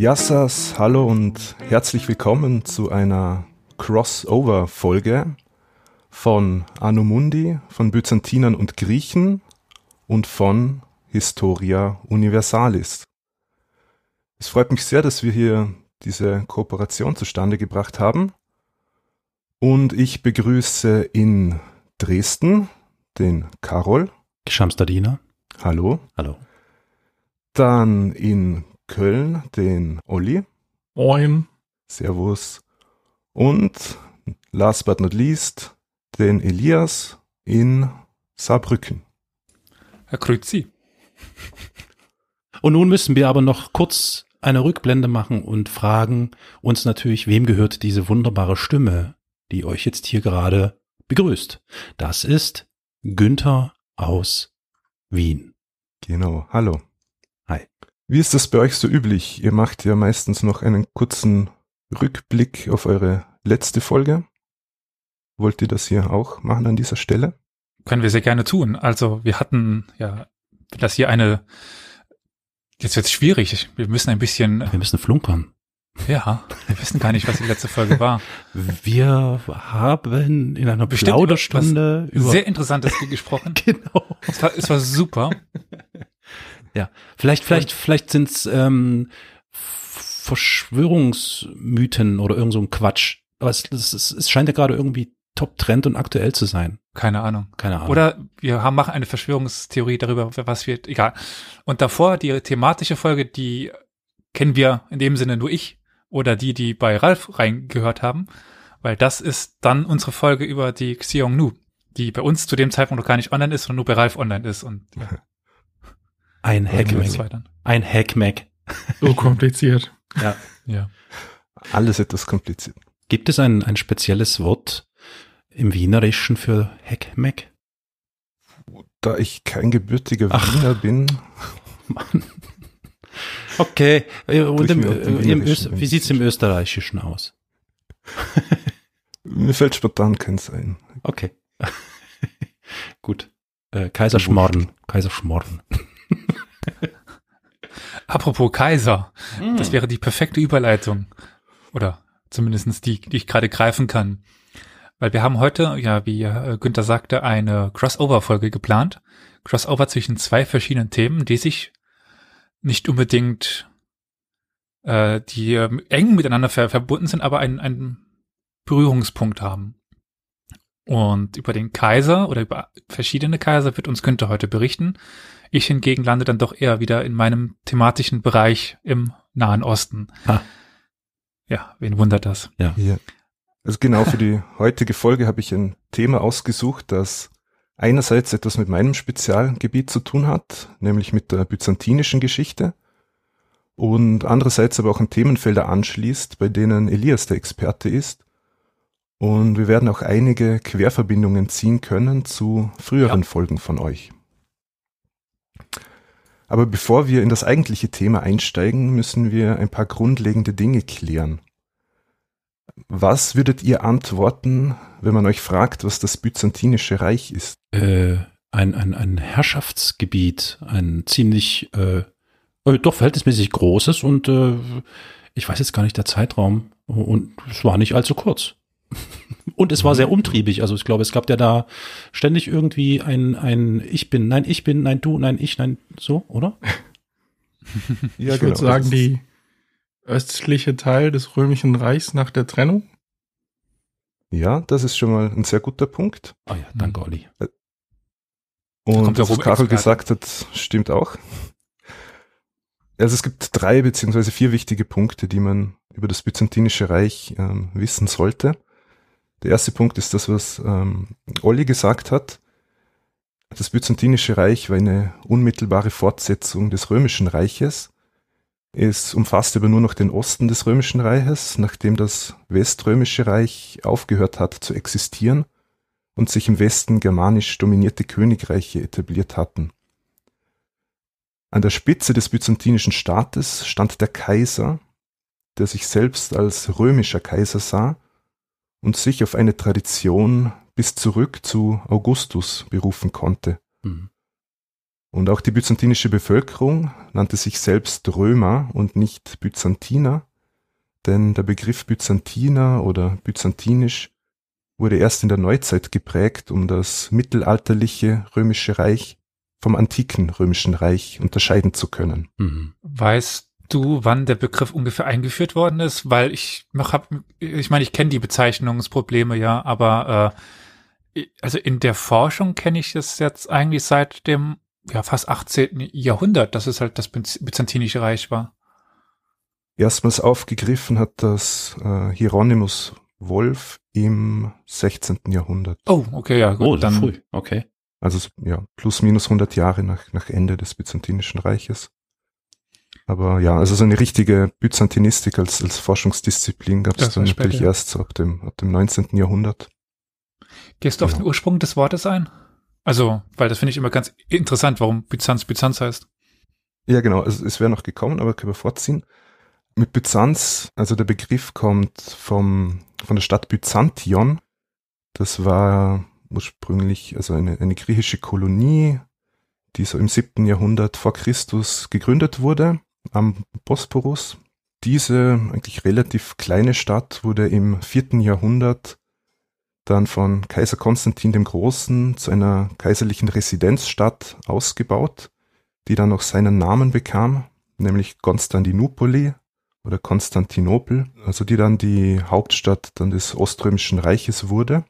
Yassas, hallo und herzlich willkommen zu einer Crossover-Folge von Anno Mundi, von Byzantinern und Griechen und von Historia Universalis. Es freut mich sehr, dass wir hier diese Kooperation zustande gebracht haben. Und ich begrüße in Dresden den Karol. Schamstadiner. Hallo. Hallo. Dann in Köln den Olli. Moin. Servus. Und last but not least den Elias in Saarbrücken. Herr Krüzi. Und nun müssen wir aber noch kurz eine Rückblende machen und fragen uns natürlich, wem gehört diese wunderbare Stimme, die euch jetzt hier gerade begrüßt. Das ist Günther aus Wien. Genau, hallo. Wie ist das bei euch so üblich? Ihr macht ja meistens noch einen kurzen Rückblick auf eure letzte Folge. Wollt ihr das hier auch machen an dieser Stelle? Können wir sehr gerne tun. Also wir hatten ja, das hier eine, jetzt wird es schwierig. Wir müssen ein bisschen, Wir müssen flunkern. ja, wir wissen gar nicht, was die letzte Folge war. Wir haben in einer Bestimmt Plauderstunde über, Sehr interessantes gesprochen. genau. Es war, es war super. Ja, vielleicht, vielleicht, vielleicht sind's ähm, Verschwörungsmythen oder irgend so ein Quatsch. Aber es, es, es, es scheint ja gerade irgendwie Top-Trend und aktuell zu sein. Keine Ahnung. Keine Ahnung. Oder wir haben, machen eine Verschwörungstheorie darüber, was wird, egal. Und davor die thematische Folge, die kennen wir in dem Sinne nur ich oder die, die bei Ralf reingehört haben, weil das ist dann unsere Folge über die Xiong Nu, die bei uns zu dem Zeitpunkt noch gar nicht online ist, sondern nur bei Ralf online ist und ja, ein Hackmack. Ein Hackmack. So kompliziert. Ja. Ja. Alles etwas kompliziert. Gibt es ein, ein spezielles Wort im Wienerischen für Hackmack? Da ich kein gebürtiger Ach. Wiener bin, Mann. Okay. äh, Und im, äh, im wie sieht's im Österreichischen aus? mir fällt spontan keins ein. Okay. Gut. Äh, Kaiserschmarrn. Kaiserschmarrn. Apropos Kaiser, Hm. das wäre die perfekte Überleitung. Oder zumindestens die, die ich gerade greifen kann. Weil wir haben heute, ja, wie äh, Günther sagte, eine Crossover-Folge geplant. Crossover zwischen zwei verschiedenen Themen, die sich nicht unbedingt, äh, die ähm, eng miteinander ver verbunden sind, aber einen, einen Berührungspunkt haben. Und über den Kaiser oder über verschiedene Kaiser wird uns Günther heute berichten. Ich hingegen lande dann doch eher wieder in meinem thematischen Bereich im Nahen Osten. Ha. Ja, wen wundert das? Ja. Also genau für die heutige Folge habe ich ein Thema ausgesucht, das einerseits etwas mit meinem Spezialgebiet zu tun hat, nämlich mit der byzantinischen Geschichte und andererseits aber auch an Themenfelder anschließt, bei denen Elias der Experte ist. Und wir werden auch einige Querverbindungen ziehen können zu früheren Ja. Folgen von euch. Aber bevor wir in das eigentliche Thema einsteigen, müssen wir ein paar grundlegende Dinge klären. Was würdet ihr antworten, wenn man euch fragt, was das Byzantinische Reich ist? Äh, ein, ein, ein Herrschaftsgebiet, ein ziemlich, äh, äh, doch verhältnismäßig großes und äh, ich weiß jetzt gar nicht der Zeitraum und es war nicht allzu kurz. Und es war sehr umtriebig. Also ich glaube, es gab ja da ständig irgendwie ein, ein Ich bin, nein, ich bin, nein, du, nein, ich, nein, so, oder? Ja, ich würde sagen, die östliche Teil des Römischen Reichs nach der Trennung. Ja, das ist schon mal ein sehr guter Punkt. Ah ja, danke, Olli. Und kommt der was Rom-Experte. gesagt hat, stimmt auch. Also es gibt drei beziehungsweise vier wichtige Punkte, die man über das Byzantinische Reich ähm, wissen sollte. Der erste Punkt ist das, was ähm, Olli gesagt hat. Das Byzantinische Reich war eine unmittelbare Fortsetzung des Römischen Reiches. Es umfasste aber nur noch den Osten des Römischen Reiches, nachdem das Weströmische Reich aufgehört hat zu existieren und sich im Westen germanisch dominierte Königreiche etabliert hatten. An der Spitze des byzantinischen Staates stand der Kaiser, der sich selbst als römischer Kaiser sah und sich auf eine Tradition bis zurück zu Augustus berufen konnte. Hm. Und auch die byzantinische Bevölkerung nannte sich selbst Römer und nicht Byzantiner, denn der Begriff Byzantiner oder byzantinisch wurde erst in der Neuzeit geprägt, um das mittelalterliche römische Reich vom antiken römischen Reich unterscheiden zu können. Mhm. Weißt du, wann der Begriff ungefähr eingeführt worden ist? Weil ich hab, ich meine, ich kenne die Bezeichnungsprobleme ja, aber äh, also in der Forschung kenne ich das jetzt eigentlich seit dem ja fast 18. Jahrhundert, dass es halt das byzantinische Reich war. Erstmals aufgegriffen hat das äh, Hieronymus Wolf im 16. Jahrhundert. Oh, okay, ja, gut. Oh, dann früh, okay. Also ja, plus minus 100 Jahre nach, nach Ende des Byzantinischen Reiches. Aber ja, also so eine richtige Byzantinistik als, als Forschungsdisziplin gab es dann natürlich später. erst so ab dem, ab dem 19. Jahrhundert. Gehst du auf den Ursprung des Wortes ein? Also, weil das finde ich immer ganz interessant, warum Byzanz Byzanz heißt. Ja, genau. Also, es wäre noch gekommen, aber können wir vorziehen. Mit Byzanz, also der Begriff kommt vom, von der Stadt Byzantion. Das war ursprünglich also eine, eine griechische Kolonie, die so im siebten Jahrhundert vor Christus gegründet wurde am Bosporus. Diese eigentlich relativ kleine Stadt wurde im vierten Jahrhundert dann von Kaiser Konstantin dem Großen zu einer kaiserlichen Residenzstadt ausgebaut, die dann noch seinen Namen bekam, nämlich Konstantinopoli oder Konstantinopel, also die dann die Hauptstadt dann des Oströmischen Reiches wurde.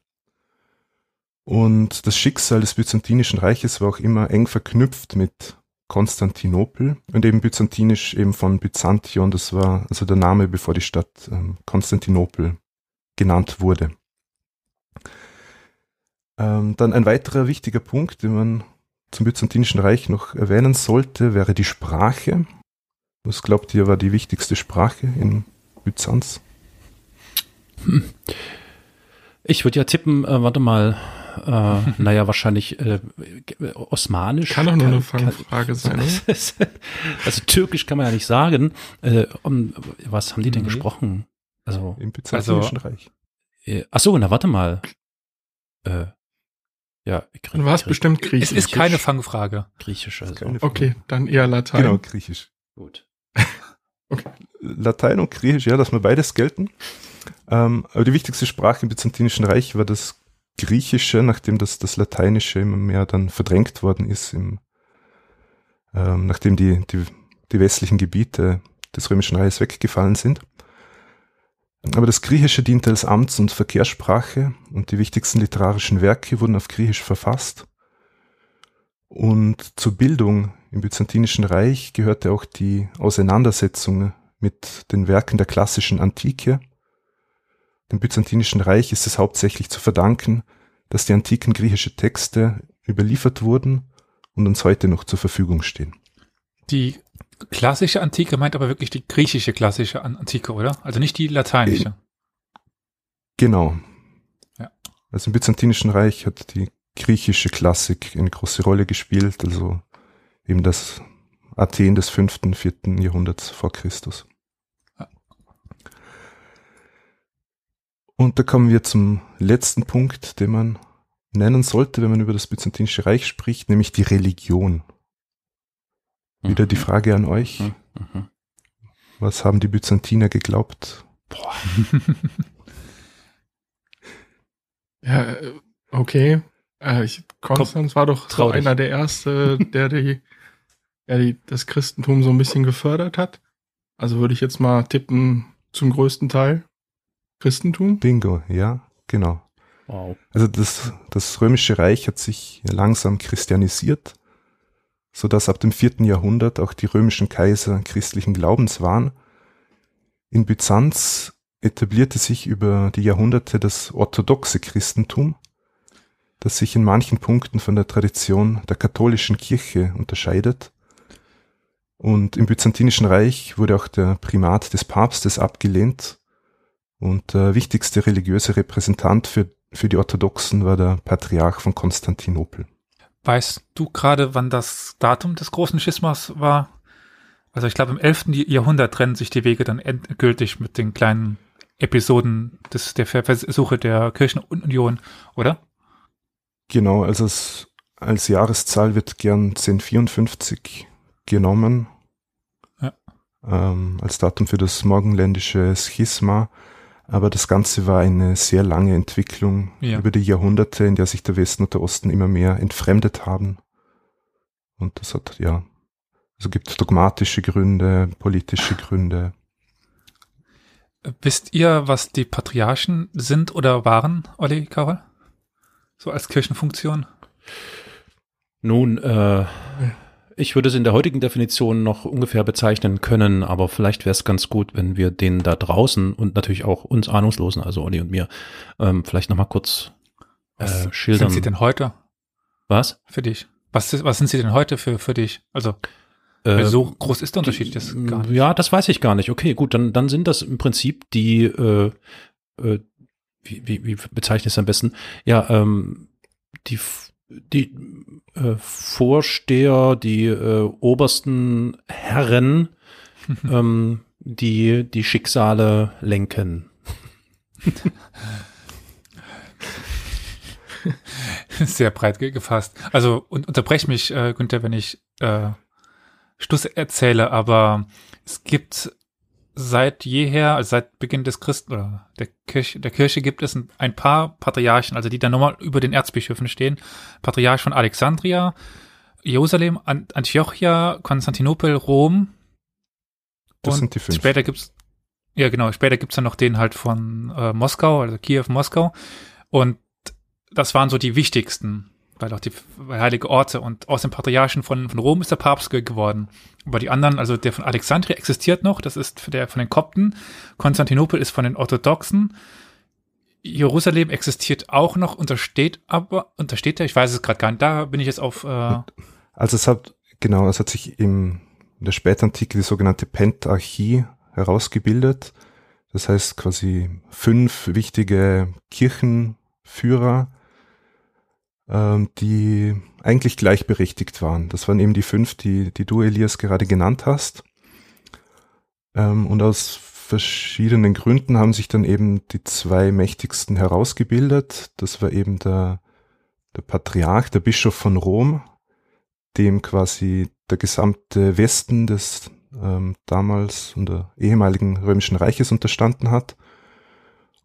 Und das Schicksal des Byzantinischen Reiches war auch immer eng verknüpft mit Konstantinopel und eben byzantinisch eben von Byzantion, das war also der Name, bevor die Stadt ähm, Konstantinopel genannt wurde. Ähm, dann ein weiterer wichtiger Punkt, den man zum Byzantinischen Reich noch erwähnen sollte, wäre die Sprache. Was glaubt ihr, war die wichtigste Sprache in Byzanz? Hm. Ich würde ja tippen, äh, warte mal, äh, naja, wahrscheinlich äh, Osmanisch. Kann doch nur eine Fangfrage sein. also Türkisch kann man ja nicht sagen. Äh, um, was haben die denn mhm. gesprochen? Also im Byzantinischen also, Reich. Äh, ach so, na warte mal. Äh, ja, Dann war es bestimmt Griechisch. Es ist keine Fangfrage. Griechisch also. Okay, dann eher Latein. Genau, Griechisch. Gut. okay. Latein und Griechisch, ja, dass wir beides gelten. Ähm, aber die wichtigste Sprache im Byzantinischen Reich war das Griechische, nachdem das, das Lateinische immer mehr dann verdrängt worden ist, im, ähm, nachdem die, die, die westlichen Gebiete des Römischen Reiches weggefallen sind. Aber das Griechische diente als Amts- und Verkehrssprache und die wichtigsten literarischen Werke wurden auf Griechisch verfasst. Und zur Bildung im Byzantinischen Reich gehörte auch die Auseinandersetzung mit den Werken der klassischen Antike, dem Byzantinischen Reich ist es hauptsächlich zu verdanken, dass die antiken griechische Texte überliefert wurden und uns heute noch zur Verfügung stehen. Die klassische Antike meint aber wirklich die griechische klassische Antike, oder? Also nicht die lateinische. Genau. Ja. Also im Byzantinischen Reich hat die griechische Klassik eine große Rolle gespielt, also eben das Athen des fünften, vierten Jahrhunderts vor Christus. Und da kommen wir zum letzten Punkt, den man nennen sollte, wenn man über das Byzantinische Reich spricht, nämlich die Religion. Wieder mhm. die Frage an euch. Mhm. mhm. Was haben die Byzantiner geglaubt? Boah. ja, äh, okay. Äh, ich, Konstanz war doch so einer der Erste, der die, der die, das Christentum so ein bisschen gefördert hat. Also würde ich jetzt mal tippen, zum größten Teil. Christentum? Bingo, ja, genau. Wow. Also das, das römische Reich hat sich langsam christianisiert, so dass ab dem vierten Jahrhundert auch die römischen Kaiser christlichen Glaubens waren. In Byzanz etablierte sich über die Jahrhunderte das orthodoxe Christentum, das sich in manchen Punkten von der Tradition der katholischen Kirche unterscheidet. Und im Byzantinischen Reich wurde auch der Primat des Papstes abgelehnt und der wichtigste religiöse Repräsentant für, für die Orthodoxen war der Patriarch von Konstantinopel. Weißt du gerade, wann das Datum des großen Schismas war? Also ich glaube, im 11. Jahrhundert trennen sich die Wege dann endgültig mit den kleinen Episoden des, der Versuche der Kirchenunion, oder? Genau, also es als Jahreszahl wird gern 1054 genommen. Ja. Ähm, als Datum für das morgenländische Schisma. Aber das Ganze war eine sehr lange Entwicklung ja. über die Jahrhunderte, in der sich der Westen und der Osten immer mehr entfremdet haben. Und das hat, ja, also gibt dogmatische Gründe, politische Gründe. Wisst ihr, was die Patriarchen sind oder waren, Olli Karol? So als Kirchenfunktion? Nun, äh, ich würde es in der heutigen Definition noch ungefähr bezeichnen können, aber vielleicht wäre es ganz gut, wenn wir den da draußen und natürlich auch uns Ahnungslosen, also Olli und mir, ähm, vielleicht nochmal kurz äh, was schildern. Was sind sie denn heute? Was? Für dich. Was, was sind sie denn heute für, für dich? Also, äh, so groß ist der Unterschied das gar nicht. Ja, das weiß ich gar nicht. Okay, gut, dann, dann sind das im Prinzip die, äh, äh, wie, wie, wie bezeichne ich es am besten? Ja, ähm, die die äh, Vorsteher, die äh, obersten Herren, ähm, die die Schicksale lenken. Sehr breit gefasst. Also und, unterbrech mich, äh, Günther, wenn ich äh, Schluss erzähle, aber es gibt seit jeher, also seit Beginn des Christen oder der Kirche, der Kirche gibt es ein paar Patriarchen, also die dann nochmal über den Erzbischöfen stehen. Patriarch von Alexandria, Jerusalem, Antiochia, Konstantinopel, Rom. Das und sind die fünf. Später gibt's, ja genau, später gibt's dann noch den halt von äh, Moskau, also Kiew, Moskau. Und das waren so die wichtigsten weil auch die heilige Orte und aus dem Patriarchen von, von Rom ist der Papst geworden. Aber die anderen, also der von Alexandria existiert noch, das ist der von den Kopten. Konstantinopel ist von den Orthodoxen. Jerusalem existiert auch noch, untersteht aber, untersteht er, ich weiß es gerade gar nicht, da bin ich jetzt auf. Äh also es hat, genau, es hat sich im, in der Spätantike die sogenannte Pentarchie herausgebildet. Das heißt quasi fünf wichtige Kirchenführer, die eigentlich gleichberechtigt waren. Das waren eben die fünf, die, die du, Elias, gerade genannt hast. Ähm, und aus verschiedenen Gründen haben sich dann eben die zwei mächtigsten herausgebildet. Das war eben der, der Patriarch, der Bischof von Rom, dem quasi der gesamte Westen des ähm, damals und ehemaligen römischen Reiches unterstanden hat.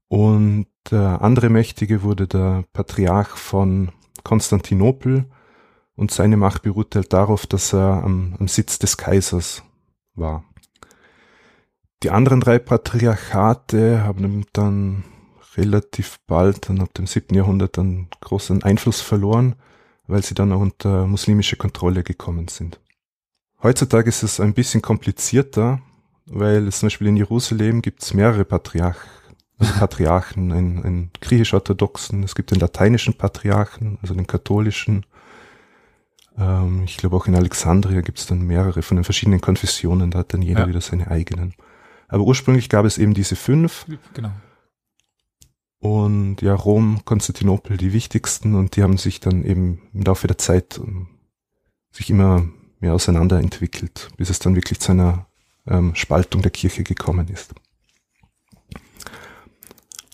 Und der andere Mächtige wurde der Patriarch von Konstantinopel und seine Macht beruhte halt darauf, dass er am, am Sitz des Kaisers war. Die anderen drei Patriarchate haben dann relativ bald, dann ab dem siebten Jahrhundert, dann großen Einfluss verloren, weil sie dann unter muslimische Kontrolle gekommen sind. Heutzutage ist es ein bisschen komplizierter, weil zum Beispiel in Jerusalem gibt es mehrere Patriarch also Patriarchen, einen, einen griechisch-orthodoxen, es gibt den lateinischen Patriarchen, also den katholischen. Ähm, ich glaube auch in Alexandria gibt es dann mehrere von den verschiedenen Konfessionen, da hat dann jeder ja. wieder seine eigenen. Aber ursprünglich gab es eben diese fünf. Genau. Und ja, Rom, Konstantinopel die wichtigsten und die haben sich dann eben im Laufe der Zeit ähm, sich immer mehr auseinanderentwickelt, bis es dann wirklich zu einer ähm, Spaltung der Kirche gekommen ist.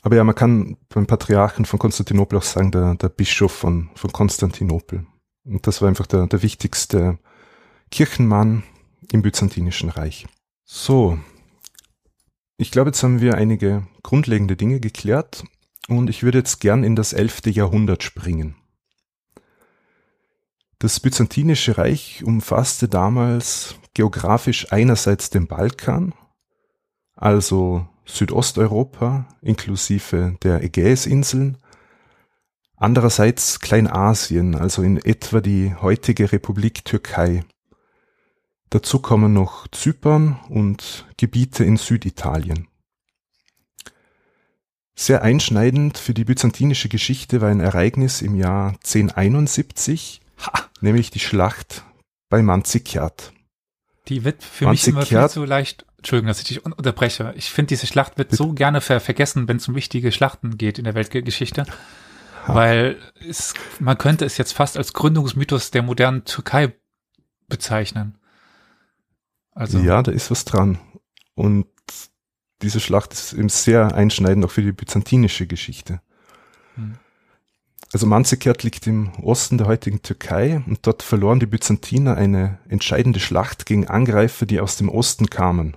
Aber ja, man kann beim Patriarchen von Konstantinopel auch sagen, der, der Bischof von, von Konstantinopel. Und das war einfach der, der wichtigste Kirchenmann im Byzantinischen Reich. So. Ich glaube, jetzt haben wir einige grundlegende Dinge geklärt und ich würde jetzt gern in das elfte Jahrhundert springen. Das Byzantinische Reich umfasste damals geografisch einerseits den Balkan, also Südosteuropa inklusive der Ägäisinseln, andererseits Kleinasien, also in etwa die heutige Republik Türkei. Dazu kommen noch Zypern und Gebiete in Süditalien. Sehr einschneidend für die byzantinische Geschichte war ein Ereignis im Jahr 1071, ha. nämlich die Schlacht bei Manzikert. Die wird für Manzikert, mich immer viel zu leicht Entschuldigung, dass ich dich unterbreche. Ich finde, diese Schlacht wird so gerne ver vergessen, wenn es um wichtige Schlachten geht in der Weltgeschichte. Ha. Weil es, man könnte es jetzt fast als Gründungsmythos der modernen Türkei bezeichnen. Also. Ja, da ist was dran. Und diese Schlacht ist eben sehr einschneidend auch für die byzantinische Geschichte. Hm. Also Manzikert liegt im Osten der heutigen Türkei und dort verloren die Byzantiner eine entscheidende Schlacht gegen Angreifer, die aus dem Osten kamen.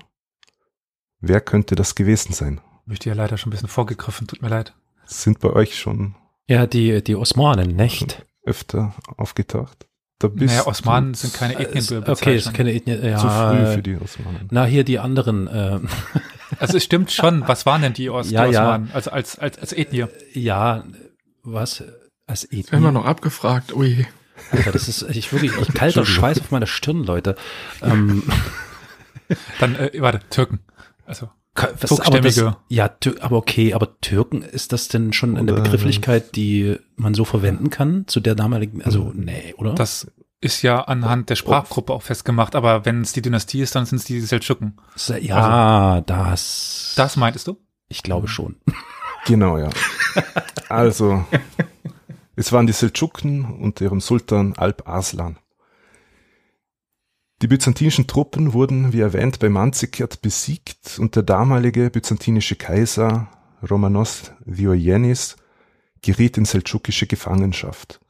Wer könnte das gewesen sein? Ich dir leider schon ein bisschen vorgegriffen, tut mir leid. Sind bei euch schon Ja, die, die Osmanen, nicht? öfter aufgetaucht? Da naja, Osmanen sind keine Äh, Ethnienbezeichnung. Okay, ist keine Ethnie, ja. zu früh für die Osmanen. Na, hier die anderen, äh, Also es stimmt schon. Was waren denn die, Os Ja, die ja. Osmanen? Also als, als, als Ethnie. ja, was, als Ethnie? noch abgefragt. Ui. Alter, das ist, ich wirklich, ich kalter Schweiß auf meiner Stirn, Leute. Ähm, Dann, äh, warte, Türken. Also, Was, aber das, ja, aber okay, aber Türken, ist das denn schon eine Oder- Begrifflichkeit, die man so verwenden kann zu der damaligen, also nee, oder? das ist ja anhand der Sprachgruppe auch festgemacht. Aber wenn es die Dynastie ist, dann sind es die Seldschuken. Ja, das, Das meintest du? ich glaube schon. Genau, ja. Also, es waren die Seldschuken unter ihrem Sultan Alp Arslan. Die byzantinischen Truppen wurden, wie erwähnt, bei Manzikert besiegt und der damalige byzantinische Kaiser Romanos Diogenes geriet in seldschukische Gefangenschaft.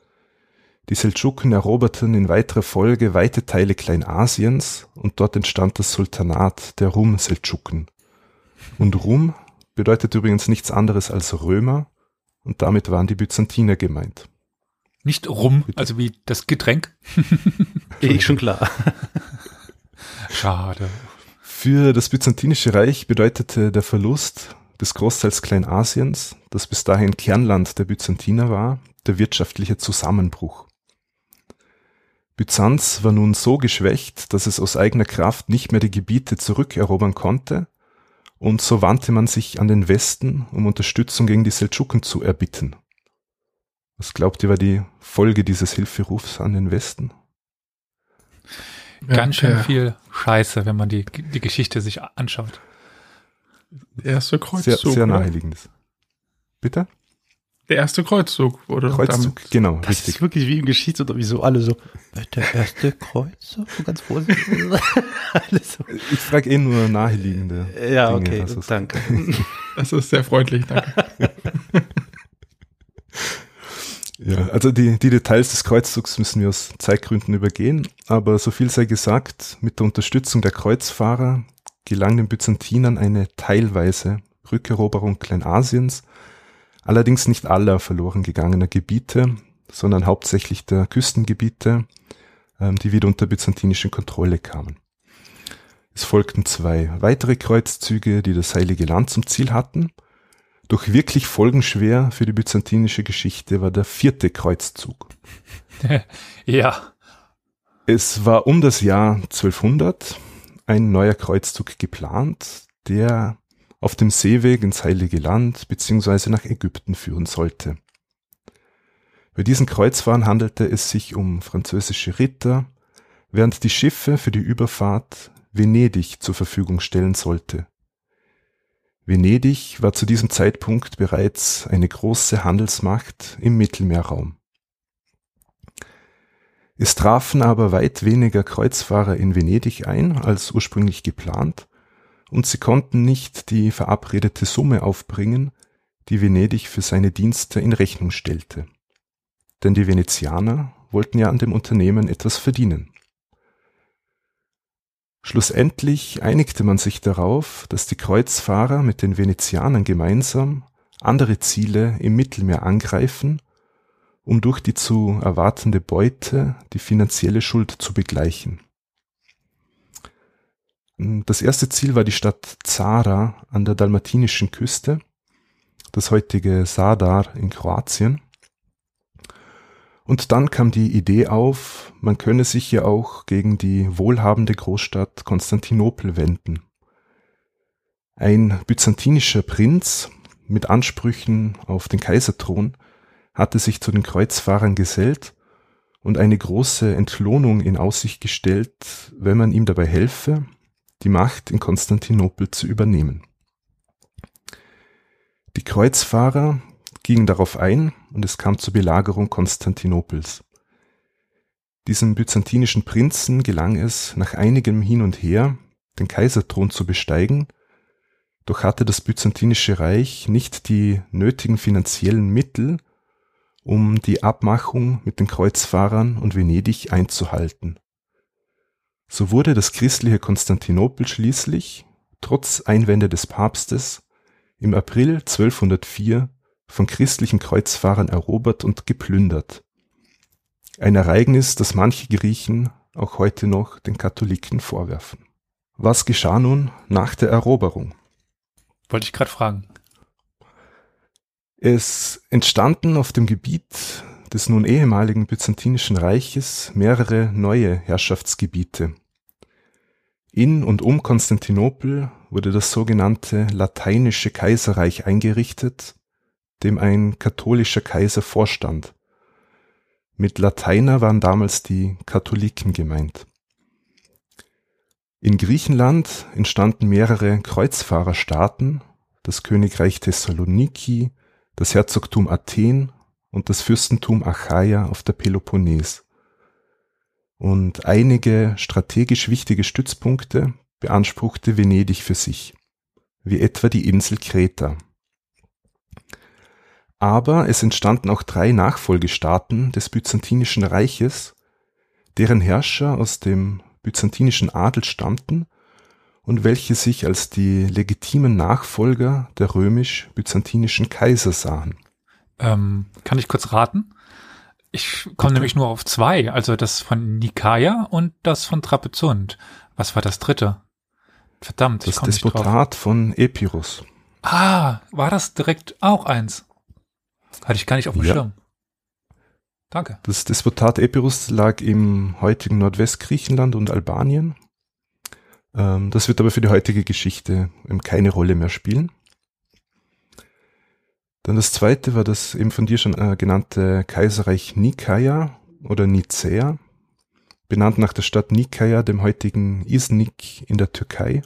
Die Seldschuken eroberten in weiterer Folge weite Teile Kleinasiens und dort entstand das Sultanat der Rum-Seldschuken. Und Rum bedeutet übrigens nichts anderes als Römer und damit waren die Byzantiner gemeint. Nicht rum, also wie das Getränk. Eh, schon klar. Schade. Für das Byzantinische Reich bedeutete der Verlust des Großteils Kleinasiens, das bis dahin Kernland der Byzantiner war, der wirtschaftliche Zusammenbruch. Byzanz war nun so geschwächt, dass es aus eigener Kraft nicht mehr die Gebiete zurückerobern konnte, und so wandte man sich an den Westen, um Unterstützung gegen die Seldschuken zu erbitten. Was glaubt ihr war die Folge dieses Hilferufs an den Westen? Ja, Ganz schön viel Scheiße, wenn man die, die Geschichte sich anschaut. Der erste Kreuzzug. Sehr, sehr oder? naheliegendes. Bitte? Der erste Kreuzzug wurde doch Kreuzzug, damit- genau, Das richtig. ist wirklich wie im Geschichts- oder wie so alle so, der erste Kreuzer, so ganz vorsichtig. So. Ich frage eh nur naheliegende. Ja, Dinge, okay, es- danke. Das ist sehr freundlich, danke. Ja, also die, die Details des Kreuzzugs müssen wir aus Zeitgründen übergehen, aber so viel sei gesagt, mit der Unterstützung der Kreuzfahrer gelang den Byzantinern eine teilweise Rückeroberung Kleinasiens, allerdings nicht aller verloren gegangener Gebiete, sondern hauptsächlich der Küstengebiete, ähm, die wieder unter byzantinische Kontrolle kamen. Es folgten zwei weitere Kreuzzüge, die das Heilige Land zum Ziel hatten. Doch wirklich folgenschwer für die byzantinische Geschichte war der vierte Kreuzzug. Ja. Es war um das Jahr 1200 ein neuer Kreuzzug geplant, der auf dem Seeweg ins Heilige Land bzw. nach Ägypten führen sollte. Bei diesen Kreuzfahrern handelte es sich um französische Ritter, während die Schiffe für die Überfahrt Venedig zur Verfügung stellen sollte. Venedig war zu diesem Zeitpunkt bereits eine große Handelsmacht im Mittelmeerraum. Es trafen aber weit weniger Kreuzfahrer in Venedig ein als ursprünglich geplant, und sie konnten nicht die verabredete Summe aufbringen, die Venedig für seine Dienste in Rechnung stellte. Denn die Venezianer wollten ja an dem Unternehmen etwas verdienen. Schlussendlich einigte man sich darauf, dass die Kreuzfahrer mit den Venezianern gemeinsam andere Ziele im Mittelmeer angreifen um durch die zu erwartende Beute die finanzielle Schuld zu begleichen. Das erste Ziel war die Stadt Zara an der dalmatinischen Küste, das heutige Sadar in Kroatien. Und dann kam die Idee auf, man könne sich ja auch gegen die wohlhabende Großstadt Konstantinopel wenden. Ein byzantinischer Prinz mit Ansprüchen auf den Kaiserthron hatte sich zu den Kreuzfahrern gesellt und eine große Entlohnung in Aussicht gestellt, wenn man ihm dabei helfe, die Macht in Konstantinopel zu übernehmen. Die Kreuzfahrer gingen darauf ein und es kam zur Belagerung Konstantinopels. Diesem byzantinischen Prinzen gelang es, nach einigem Hin und Her den Kaiserthron zu besteigen, doch hatte das byzantinische Reich nicht die nötigen finanziellen Mittel, um die Abmachung mit den Kreuzfahrern und Venedig einzuhalten. So wurde das christliche Konstantinopel schließlich, trotz Einwände des Papstes, im April 1204 von christlichen Kreuzfahrern erobert und geplündert. Ein Ereignis, das manche Griechen auch heute noch den Katholiken vorwerfen. Was geschah nun nach der Eroberung? Wollte ich gerade fragen. Es entstanden auf dem Gebiet des nun ehemaligen Byzantinischen Reiches mehrere neue Herrschaftsgebiete. In und um Konstantinopel wurde das sogenannte Lateinische Kaiserreich eingerichtet, dem ein katholischer Kaiser vorstand. Mit Lateiner waren damals die Katholiken gemeint. In Griechenland entstanden mehrere Kreuzfahrerstaaten, das Königreich Thessaloniki, das Herzogtum Athen und das Fürstentum Achaia auf der Peloponnes. Und einige strategisch wichtige Stützpunkte beanspruchte Venedig für sich, wie etwa die Insel Kreta. Aber es entstanden auch drei Nachfolgestaaten des Byzantinischen Reiches, deren Herrscher aus dem byzantinischen Adel stammten und welche sich als die legitimen Nachfolger der römisch-byzantinischen Kaiser sahen. Ähm, kann ich kurz raten? Ich komme nämlich nur auf zwei, also das von Nikaia und das von Trapezunt. Was war das dritte? Verdammt, das Despotat von Epirus. Ah, war das direkt auch eins? Hatte ich gar nicht auf dem ja. Schirm. Danke. Das Despotat Epirus lag im heutigen Nordwestgriechenland und Albanien ähm, das wird aber für die heutige Geschichte keine Rolle mehr spielen. Dann das zweite war das eben von dir schon äh, genannte Kaiserreich Nikaia oder Nicea, benannt nach der Stadt Nikaia, dem heutigen Iznik in der Türkei,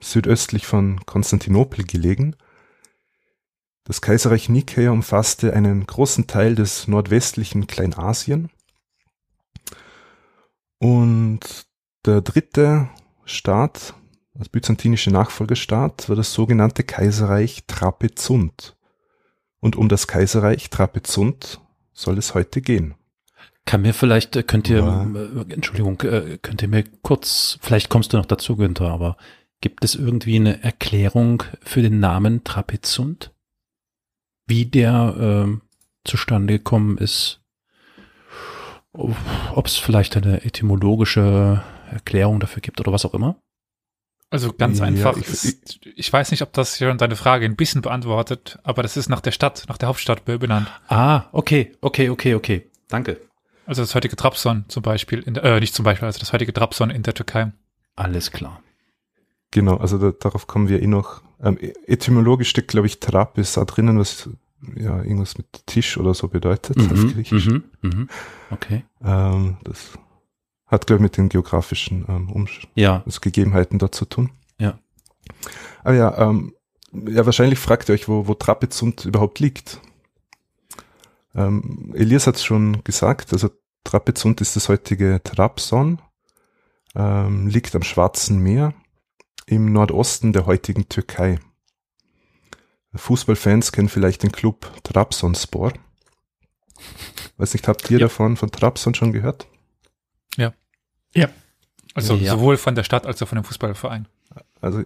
südöstlich von Konstantinopel gelegen. Das Kaiserreich Nikaia umfasste einen großen Teil des nordwestlichen Kleinasien. Und der dritte Staat, als byzantinische Nachfolgestaat, war das sogenannte Kaiserreich Trapezunt. Und um das Kaiserreich Trapezunt soll es heute gehen. Kann mir vielleicht, äh, könnt ihr, ja. Äh, Entschuldigung, äh, könnt ihr mir kurz, vielleicht kommst du noch dazu, Günther, aber gibt es irgendwie eine Erklärung für den Namen Trapezunt? Wie der äh, zustande gekommen ist? Ob es vielleicht eine etymologische Erklärung dafür gibt oder was auch immer? Also ganz ja, einfach. Ich, ist, ich, weiß nicht, ob das schon deine Frage ein bisschen beantwortet, aber das ist nach der Stadt, nach der Hauptstadt benannt. Ah, okay, okay, okay, okay. Danke. Also das heutige Trabzon zum Beispiel, in der, äh, nicht zum Beispiel, also das heutige Trabzon in der Türkei. Alles klar. Genau, also da, darauf kommen wir eh noch. Ähm, e-, etymologisch steckt, glaube ich, Trapis da drinnen, was ja irgendwas mit Tisch oder so bedeutet mhm, auf Griechisch. Mhm, mhm, okay. Ähm, das hat, glaube ich, mit den geografischen ähm, Umsch ja. also Gegebenheiten dort zu tun. Ja. Aber ja, ähm, ja, wahrscheinlich fragt ihr euch, wo, wo Trapezunt überhaupt liegt. Ähm, Elias hat es schon gesagt, also Trapezunt ist das heutige Trabzon, ähm, liegt am Schwarzen Meer im Nordosten der heutigen Türkei. Fußballfans kennen vielleicht den Club Trabzonspor. Weiß nicht, habt ihr ja. davon von Trabzon schon gehört? Ja. Ja. Also ja. sowohl von der Stadt als auch von dem Fußballverein. Also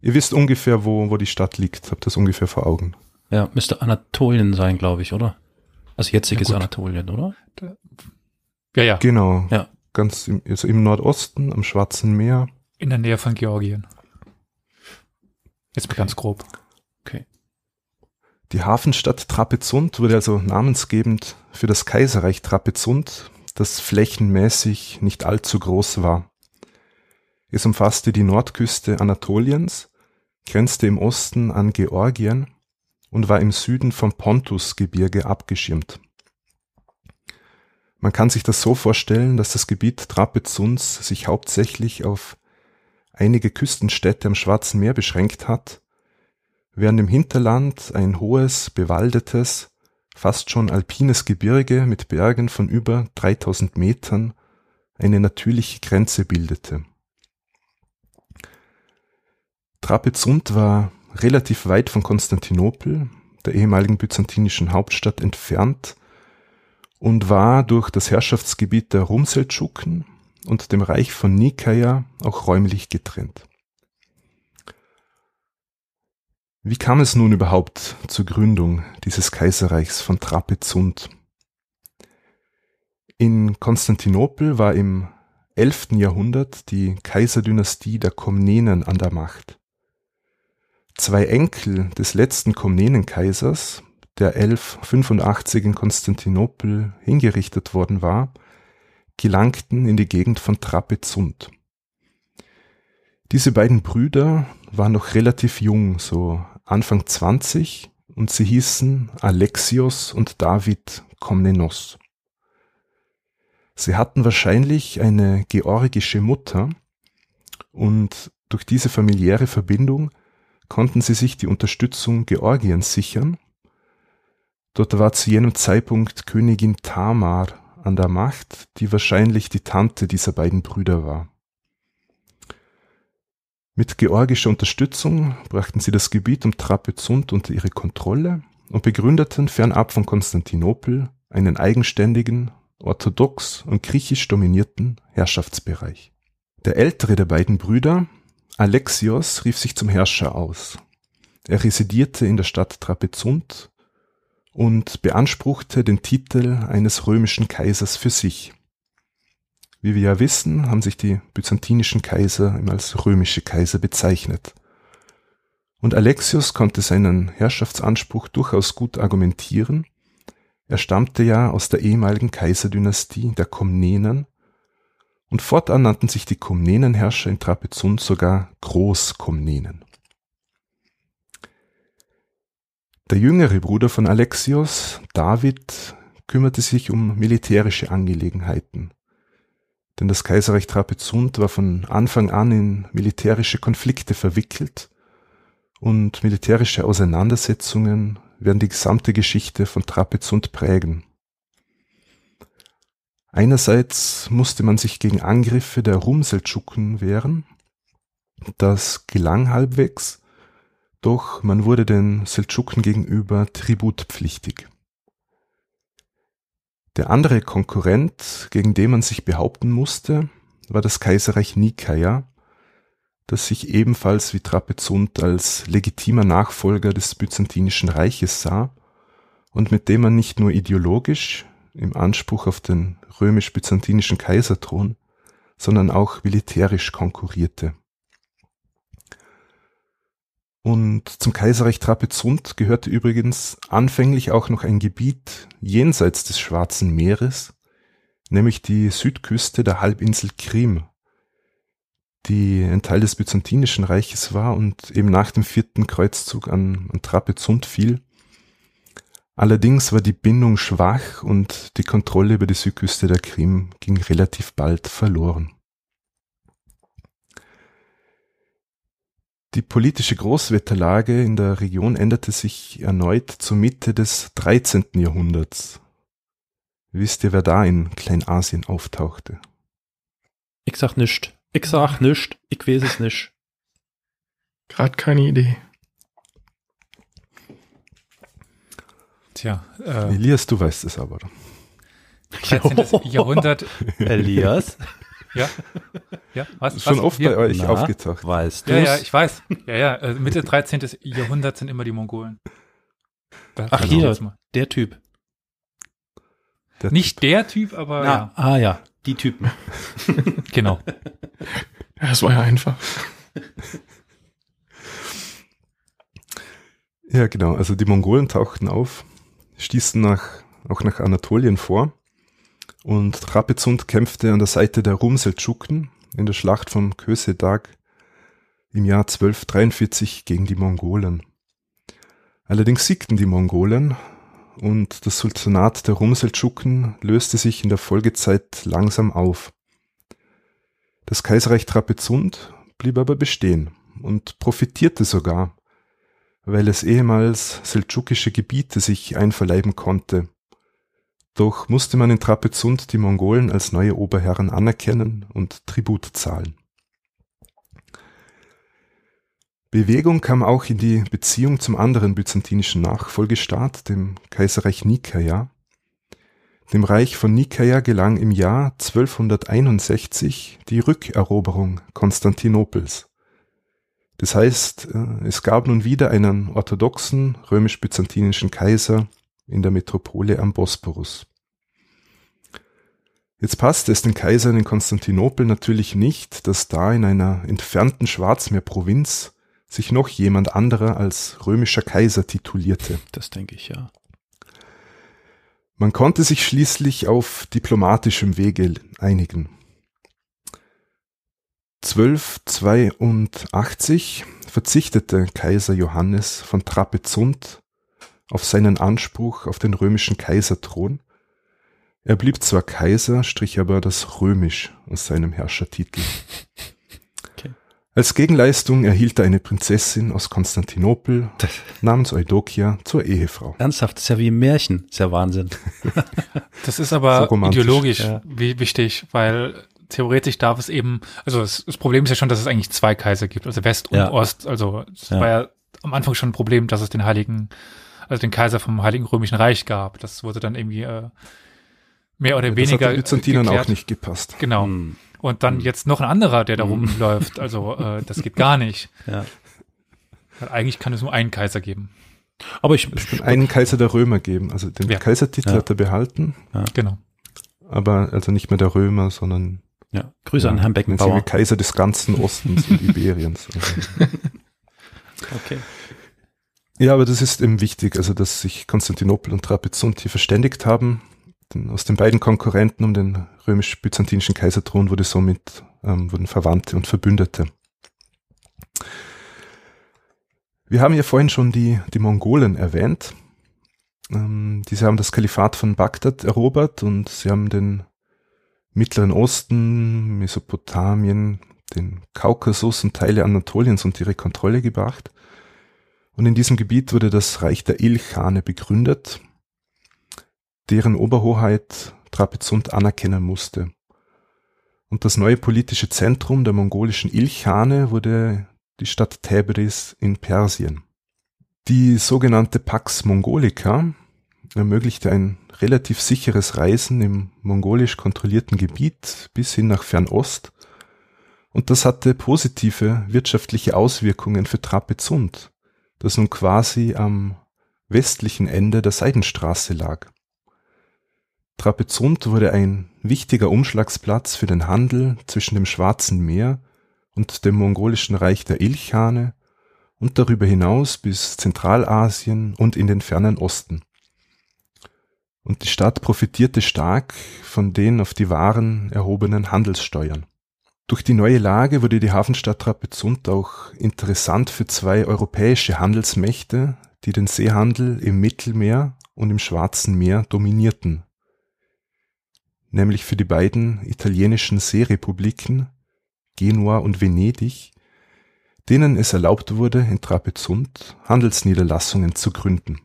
ihr wisst ungefähr, wo, wo die Stadt liegt, habt das ungefähr vor Augen. Ja, müsste Anatolien sein, glaube ich, oder? Also jetziges ja, Anatolien, oder? Ja, ja. Genau. Ja. Ganz im, also im Nordosten, am Schwarzen Meer. In der Nähe von Georgien. Jetzt okay. ganz grob. Okay. Die Hafenstadt Trapezunt wurde also namensgebend für das Kaiserreich Trapezunt, das flächenmäßig nicht allzu groß war. Es umfasste die Nordküste Anatoliens, grenzte im Osten an Georgien und war im Süden vom Pontusgebirge abgeschirmt. Man kann sich das so vorstellen, dass das Gebiet Trapezuns sich hauptsächlich auf einige Küstenstädte am Schwarzen Meer beschränkt hat, während im Hinterland ein hohes, bewaldetes, fast schon alpines Gebirge mit Bergen von über 3000 Metern eine natürliche Grenze bildete. Trapezunt war relativ weit von Konstantinopel, der ehemaligen byzantinischen Hauptstadt, entfernt und war durch das Herrschaftsgebiet der Rumseldschuken und dem Reich von Nikaia auch räumlich getrennt. Wie kam es nun überhaupt zur Gründung dieses Kaiserreichs von Trapezunt? In Konstantinopel war im 11. Jahrhundert die Kaiserdynastie der Komnenen an der Macht. Zwei Enkel des letzten Komnenenkaisers, der 1185 in Konstantinopel hingerichtet worden war, gelangten in die Gegend von Trapezunt. Diese beiden Brüder waren noch relativ jung, so Anfang 20 und sie hießen Alexios und David Komnenos. Sie hatten wahrscheinlich eine georgische Mutter und durch diese familiäre Verbindung konnten sie sich die Unterstützung Georgiens sichern. Dort war zu jenem Zeitpunkt Königin Tamar an der Macht, die wahrscheinlich die Tante dieser beiden Brüder war. Mit georgischer Unterstützung brachten sie das Gebiet um Trapezunt unter ihre Kontrolle und begründeten fernab von Konstantinopel einen eigenständigen, orthodox und griechisch dominierten Herrschaftsbereich. Der ältere der beiden Brüder, Alexios, rief sich zum Herrscher aus. Er residierte in der Stadt Trapezunt und beanspruchte den Titel eines römischen Kaisers für sich. Wie wir ja wissen, haben sich die byzantinischen Kaiser immer als römische Kaiser bezeichnet. Und Alexios konnte seinen Herrschaftsanspruch durchaus gut argumentieren. Er stammte ja aus der ehemaligen Kaiserdynastie der Komnenen und fortan nannten sich die Komnenenherrscher in Trapezunt sogar Großkomnenen. Der jüngere Bruder von Alexios, David, kümmerte sich um militärische Angelegenheiten denn das Kaiserreich Trapezunt war von Anfang an in militärische Konflikte verwickelt und militärische Auseinandersetzungen werden die gesamte Geschichte von Trapezunt prägen. Einerseits musste man sich gegen Angriffe der Rumseldschuken wehren. Das gelang halbwegs, doch man wurde den Seldschuken gegenüber tributpflichtig. Der andere Konkurrent, gegen den man sich behaupten musste, war das Kaiserreich Nikaia, das sich ebenfalls wie Trapezunt als legitimer Nachfolger des Byzantinischen Reiches sah und mit dem man nicht nur ideologisch im Anspruch auf den römisch-byzantinischen Kaiserthron, sondern auch militärisch konkurrierte. Und zum Kaiserreich Trapezunt gehörte übrigens anfänglich auch noch ein Gebiet jenseits des Schwarzen Meeres, nämlich die Südküste der Halbinsel Krim, die ein Teil des Byzantinischen Reiches war und eben nach dem vierten Kreuzzug an, an Trapezunt fiel. Allerdings war die Bindung schwach und die Kontrolle über die Südküste der Krim ging relativ bald verloren. Die politische Großwetterlage in der Region änderte sich erneut zur Mitte des 13. Jahrhunderts. Wisst ihr, wer da in Kleinasien auftauchte? Ich sag nischt. Ich sag nischt. Ich weiß es nicht. Gerade keine Idee. Tja. Äh, Elias, du weißt es aber. 13. Jahrhundert. Elias? Ja. Ja, was? Ist schon was? oft bei euch Na, aufgetaucht. Weißt du? Ja, ja, ich weiß. Ja, ja, äh, Mitte 13. Jahrhundert sind immer die Mongolen. Das Ach hier, der Typ. Der Nicht typ. der Typ, aber Na, ja. Ah ja, die Typen. genau. Ja, das war ja einfach. Ja, genau. Also die Mongolen tauchten auf, stießen nach, auch nach Anatolien vor und Trapezunt kämpfte an der Seite der Rumseldschuken in der Schlacht vom Kösedag im Jahr 1243 gegen die Mongolen. Allerdings siegten die Mongolen und das Sultanat der Rumseldschuken löste sich in der Folgezeit langsam auf. Das Kaiserreich Trapezunt blieb aber bestehen und profitierte sogar, weil es ehemals seldschukische Gebiete sich einverleiben konnte doch musste man in Trapezunt die Mongolen als neue Oberherren anerkennen und Tribut zahlen. Bewegung kam auch in die Beziehung zum anderen byzantinischen Nachfolgestaat, dem Kaiserreich Nikaia. Dem Reich von Nikaia gelang im Jahr 1261 die Rückeroberung Konstantinopels. Das heißt, äh, es gab nun wieder einen orthodoxen römisch-byzantinischen Kaiser in der Metropole am Bosporus. Jetzt passte es den Kaisern in Konstantinopel natürlich nicht, dass da in einer entfernten Schwarzmeerprovinz sich noch jemand anderer als römischer Kaiser titulierte. Das denke ich ja. Man konnte sich schließlich auf diplomatischem Wege einigen. 1282 verzichtete Kaiser Johannes von Trapezunt auf seinen Anspruch auf den römischen Kaiserthron. Er blieb zwar Kaiser, strich aber das Römisch aus seinem Herrschertitel. Okay. Als Gegenleistung erhielt er eine Prinzessin aus Konstantinopel namens Eudokia zur Ehefrau. Ernsthaft, das ist ja wie ein Märchen, das ist ja Wahnsinn. das ist aber so ideologisch ja. wichtig, weil theoretisch darf es eben, also das, das, Problem ist ja schon, dass es eigentlich zwei Kaiser gibt, also West und ja. Ost. Also es ja. war ja am Anfang schon ein Problem, dass es den Heiligen, also den Kaiser vom Heiligen Römischen Reich gab. Das wurde dann irgendwie äh, mehr oder ja, weniger. Das hat den Byzantinern auch nicht gepasst. Genau. Hm. Und dann hm. jetzt noch ein anderer, der da hm. rumläuft. Also äh, das geht gar nicht. Ja. Weil eigentlich kann es nur einen Kaiser geben. Aber ich, es kann einen Kaiser der Römer geben. Also den ja. Kaisertitel ja. hat er behalten. Ja. Genau. Aber also nicht mehr der Römer, sondern ja, Grüße ja, an Herrn Beckenbauer. Kaiser des ganzen Ostens und Iberiens. okay. Ja, aber das ist eben wichtig, also dass sich Konstantinopel und Trapezunt hier verständigt haben. Denn aus den beiden Konkurrenten um den römisch-byzantinischen Kaiserthron wurde somit ähm, wurden Verwandte und Verbündete. Wir haben ja vorhin schon die, die Mongolen erwähnt. Ähm, diese haben das Kalifat von Bagdad erobert und sie haben den Mittleren Osten, Mesopotamien, den Kaukasus und Teile Anatoliens unter ihre Kontrolle gebracht. Und in diesem Gebiet wurde das Reich der Ilchane begründet, deren Oberhoheit Trapezunt anerkennen musste. Und das neue politische Zentrum der mongolischen Ilchane wurde die Stadt Tabriz in Persien. Die sogenannte Pax Mongolica ermöglichte ein relativ sicheres Reisen im mongolisch kontrollierten Gebiet bis hin nach Fernost und das hatte positive wirtschaftliche Auswirkungen für Trapezunt, das nun quasi am westlichen Ende der Seidenstraße lag. Trapezunt wurde ein wichtiger Umschlagsplatz für den Handel zwischen dem Schwarzen Meer und dem mongolischen Reich der Ilchane und darüber hinaus bis Zentralasien und in den fernen Osten und die Stadt profitierte stark von den auf die Waren erhobenen Handelssteuern. Durch die neue Lage wurde die Hafenstadt Trapezunt auch interessant für zwei europäische Handelsmächte, die den Seehandel im Mittelmeer und im Schwarzen Meer dominierten, nämlich für die beiden italienischen Seerepubliken Genua und Venedig, denen es erlaubt wurde, in Trapezunt Handelsniederlassungen zu gründen.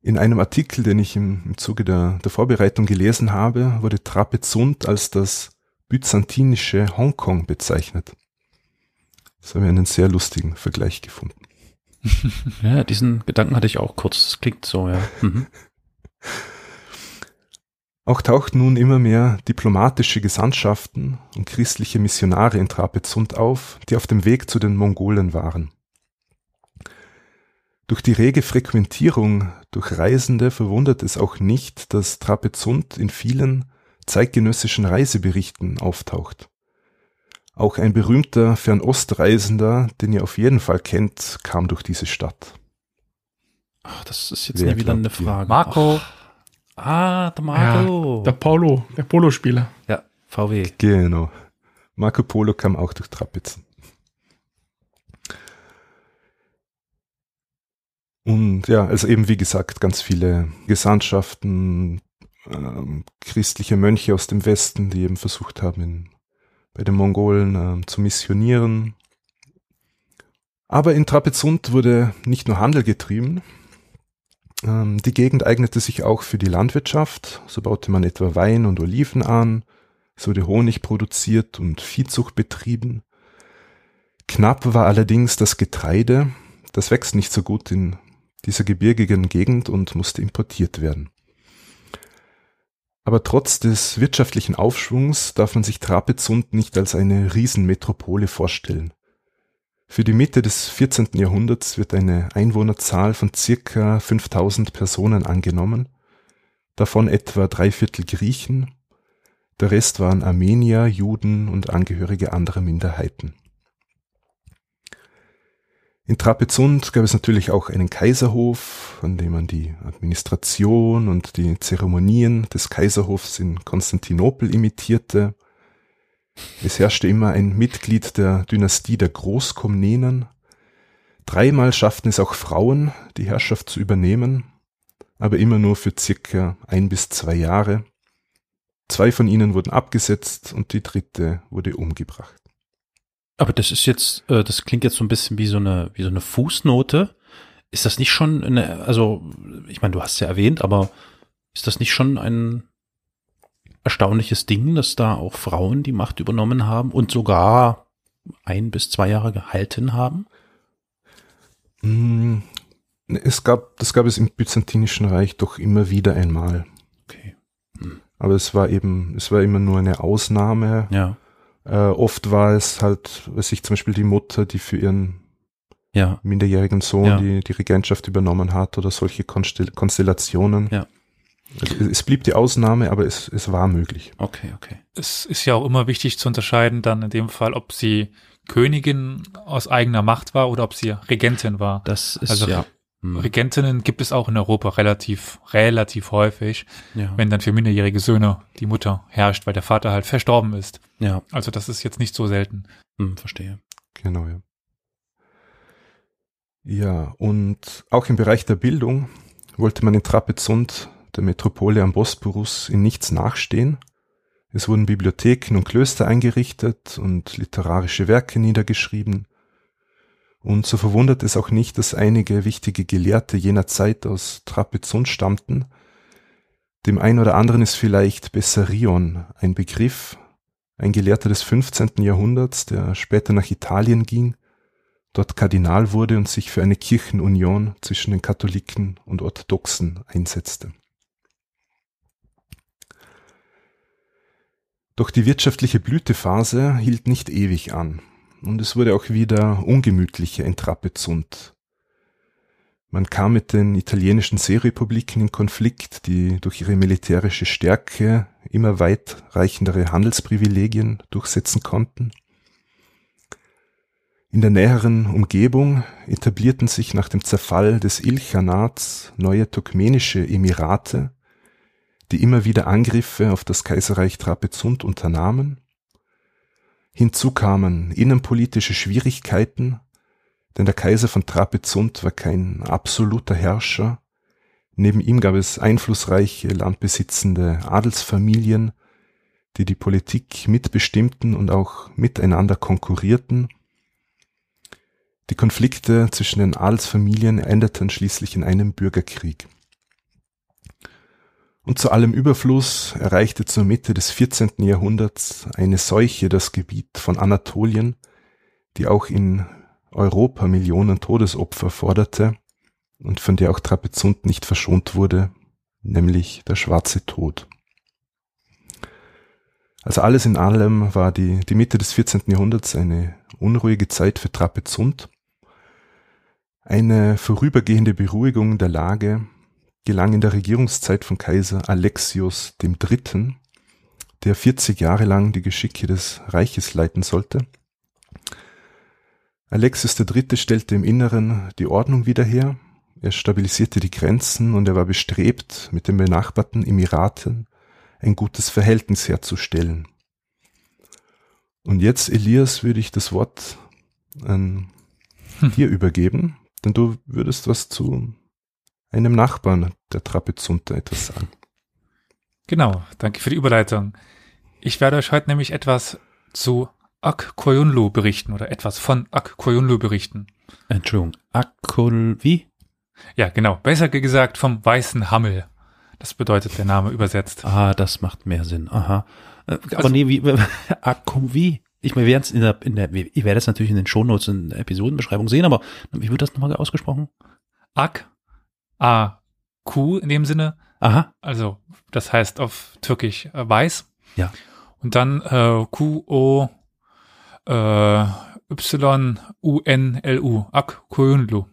In einem Artikel, den ich im, Zuge der, der Vorbereitung gelesen habe, wurde Trapezunt als das byzantinische Hongkong bezeichnet. Das habe ich einen sehr lustigen Vergleich gefunden. ja, diesen Gedanken hatte ich auch kurz. Das klingt so, ja. Mhm. Auch tauchten nun immer mehr diplomatische Gesandtschaften und christliche Missionare in Trapezunt auf, die auf dem Weg zu den Mongolen waren. Durch die rege Frequentierung durch Reisende verwundert es auch nicht, dass Trapezunt in vielen zeitgenössischen Reiseberichten auftaucht. Auch ein berühmter Fernostreisender, den ihr auf jeden Fall kennt, kam durch diese Stadt. Ach, das ist jetzt wieder eine Frage. Marco. Ach. Ah, der Marco. Ja, der Polo, der Polospieler. Ja, VW. Genau. Marco Polo kam auch durch Trapezen. Und ja, also eben wie gesagt, ganz viele Gesandtschaften, ähm, christliche Mönche aus dem Westen, die eben versucht haben, in, bei den Mongolen ähm, zu missionieren. Aber in Trapezunt wurde nicht nur Handel getrieben, ähm, die Gegend eignete sich auch für die Landwirtschaft. So baute man etwa Wein und Oliven an, es wurde Honig produziert und Viehzucht betrieben. Knapp war allerdings das Getreide, das wächst nicht so gut in dieser gebirgigen Gegend und musste importiert werden. Aber trotz des wirtschaftlichen Aufschwungs darf man sich Trapezunt nicht als eine Riesenmetropole vorstellen. Für die Mitte des 14. Jahrhunderts wird eine Einwohnerzahl von circa 5000 Personen angenommen, davon etwa drei Viertel Griechen, der Rest waren Armenier, Juden und Angehörige anderer Minderheiten. In Trapezunt gab es natürlich auch einen Kaiserhof, an dem man die Administration und die Zeremonien des Kaiserhofs in Konstantinopel imitierte. Es herrschte immer ein Mitglied der Dynastie der Großkomnenen. Dreimal schafften es auch Frauen, die Herrschaft zu übernehmen, aber immer nur für circa ein bis zwei Jahre. Zwei von ihnen wurden abgesetzt und die dritte wurde umgebracht. Aber das ist jetzt, äh, das klingt jetzt so ein bisschen wie so eine, wie so eine Fußnote. Ist das nicht schon eine, also, ich meine, du hast ja erwähnt, aber ist das nicht schon ein erstaunliches Ding, dass da auch Frauen die Macht übernommen haben und sogar ein bis zwei Jahre gehalten haben? Mm, es gab, das gab es im Byzantinischen Reich doch immer wieder einmal. Okay. Hm. Aber es war eben, es war immer nur eine Ausnahme. Ja. Äh, oft war es halt, weiß ich, zum Beispiel die Mutter, die für ihren ja. minderjährigen Sohn Ja. die, die Regentschaft übernommen hat oder solche Konstel Konstellationen. Ja. Es, es blieb die Ausnahme, aber es, es war möglich. Okay, okay. Es ist ja auch immer wichtig zu unterscheiden, dann in dem Fall, ob sie Königin aus eigener Macht war oder ob sie Regentin war. Das ist Also ja. Hm. Regentinnen gibt es auch in Europa relativ, relativ häufig, ja. wenn dann für minderjährige Söhne die Mutter herrscht, weil der Vater halt verstorben ist. ja. Also das ist jetzt nicht so selten. Hm, verstehe. Genau, ja. Ja, und auch im Bereich der Bildung wollte man in Trapezunt, der Metropole am Bosporus, in nichts nachstehen. Es wurden Bibliotheken und Klöster eingerichtet und literarische Werke niedergeschrieben. Und so verwundert es auch nicht, dass einige wichtige Gelehrte jener Zeit aus Trapezunt stammten. Dem einen oder anderen ist vielleicht Bessarion ein Begriff, ein Gelehrter des 15. Jahrhunderts, der später nach Italien ging, dort Kardinal wurde und sich für eine Kirchenunion zwischen den Katholiken und Orthodoxen einsetzte. Doch die wirtschaftliche Blütephase hielt nicht ewig an und es wurde auch wieder ungemütlicher in Trapezunt. Man kam mit den italienischen Seerepubliken in Konflikt, die durch ihre militärische Stärke immer weitreichendere Handelsprivilegien durchsetzen konnten. In der näheren Umgebung etablierten sich nach dem Zerfall des Ilchanats neue turkmenische Emirate, die immer wieder Angriffe auf das Kaiserreich Trapezunt unternahmen. Hinzu kamen innenpolitische Schwierigkeiten, denn der Kaiser von Trapezunt war kein absoluter Herrscher. Neben ihm gab es einflussreiche landbesitzende Adelsfamilien, die die Politik mitbestimmten und auch miteinander konkurrierten. Die Konflikte zwischen den Adelsfamilien endeten schließlich in einem Bürgerkrieg. Und zu allem Überfluss erreichte zur Mitte des 14. Jahrhunderts eine Seuche das Gebiet von Anatolien, die auch in Europa Millionen Todesopfer forderte und von der auch Trapezunt nicht verschont wurde, nämlich der schwarze Tod. Also alles in allem war die, die Mitte des 14. Jahrhunderts eine unruhige Zeit für Trapezunt. Eine vorübergehende Beruhigung der Lage gelang in der Regierungszeit von Kaiser Alexios III., der 40 Jahre lang die Geschicke des Reiches leiten sollte. Alexios III. stellte im Inneren die Ordnung wieder her, er stabilisierte die Grenzen und er war bestrebt, mit den benachbarten Emiraten ein gutes Verhältnis herzustellen. Und jetzt, Elias, würde ich das Wort an Hm. dir übergeben, denn du würdest was zu einem Nachbarn der Trapezunter etwas sagen. Genau, danke für die Überleitung. Ich werde euch heute nämlich etwas zu Ak Koyunlu berichten oder etwas von Ak Koyunlu berichten. Entschuldigung. Akul, wie? Ja, genau. Besser gesagt vom weißen Hammel. Das bedeutet der Name übersetzt. Ah, das macht mehr Sinn. Aha. Äh, Aber Also- nee, wie, Akkum, wie? Ich meine, wir werden es in der, in der, ich werde es natürlich in den Shownotes in der Episodenbeschreibung sehen, aber wie wird das nochmal ausgesprochen? Ak A Kuh in dem Sinne. Aha. Also, das heißt auf Türkisch äh, weiß. Ja. Und dann äh, Q-O äh, Y-U-N-L-U. Ak Kuyunlu.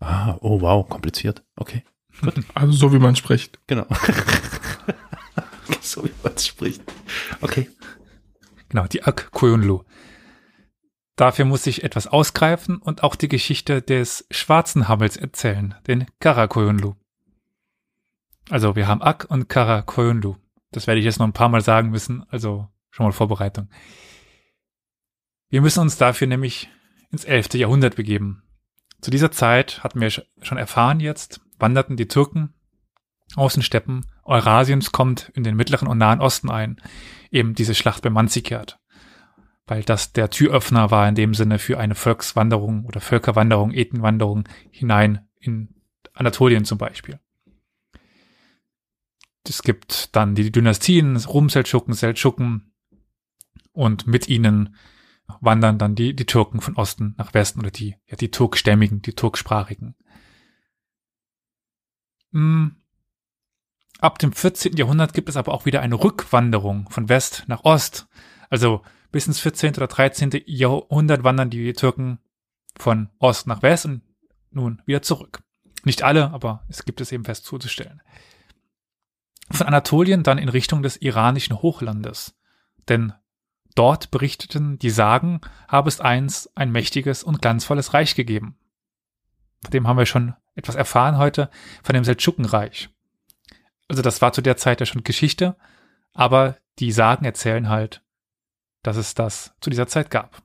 Ah, oh wow, kompliziert. Okay. Also so wie man spricht. Genau. so wie man spricht. Okay. Genau, die Ak Kuyunlu. Dafür muss ich etwas ausgreifen und auch die Geschichte des schwarzen Hammels erzählen, den Karakoyunlu. Also wir haben Ak und Karakoyunlu. Das werde ich jetzt noch ein paar Mal sagen müssen, also schon mal Vorbereitung. Wir müssen uns dafür nämlich ins 11. Jahrhundert begeben. Zu dieser Zeit hatten wir schon erfahren jetzt, wanderten die Türken aus den Steppen Eurasiens kommt in den mittleren und nahen Osten ein, eben diese Schlacht bei Manzikert weil das der Türöffner war in dem Sinne für eine Volkswanderung oder Völkerwanderung, Ethenwanderung hinein in Anatolien zum Beispiel. Es gibt dann die Dynastien, Rum-Seldschuken, Seldschuken und mit ihnen wandern dann die, die Türken von Osten nach Westen oder die, ja, die Turkstämmigen, die Turksprachigen. Hm. Ab dem 14. Jahrhundert gibt es aber auch wieder eine Rückwanderung von West nach Ost. Also bis ins 14. oder 13. Jahrhundert wandern die Türken von Ost nach West und nun wieder zurück. Nicht alle, aber es gibt es eben fest zuzustellen. Von Anatolien dann in Richtung des iranischen Hochlandes. Denn dort berichteten die Sagen, habe es einst ein mächtiges und glanzvolles Reich gegeben. Von dem haben wir schon etwas erfahren heute, von dem Seldschukenreich. Also das war zu der Zeit ja schon Geschichte, aber die Sagen erzählen halt dass es das zu dieser Zeit gab.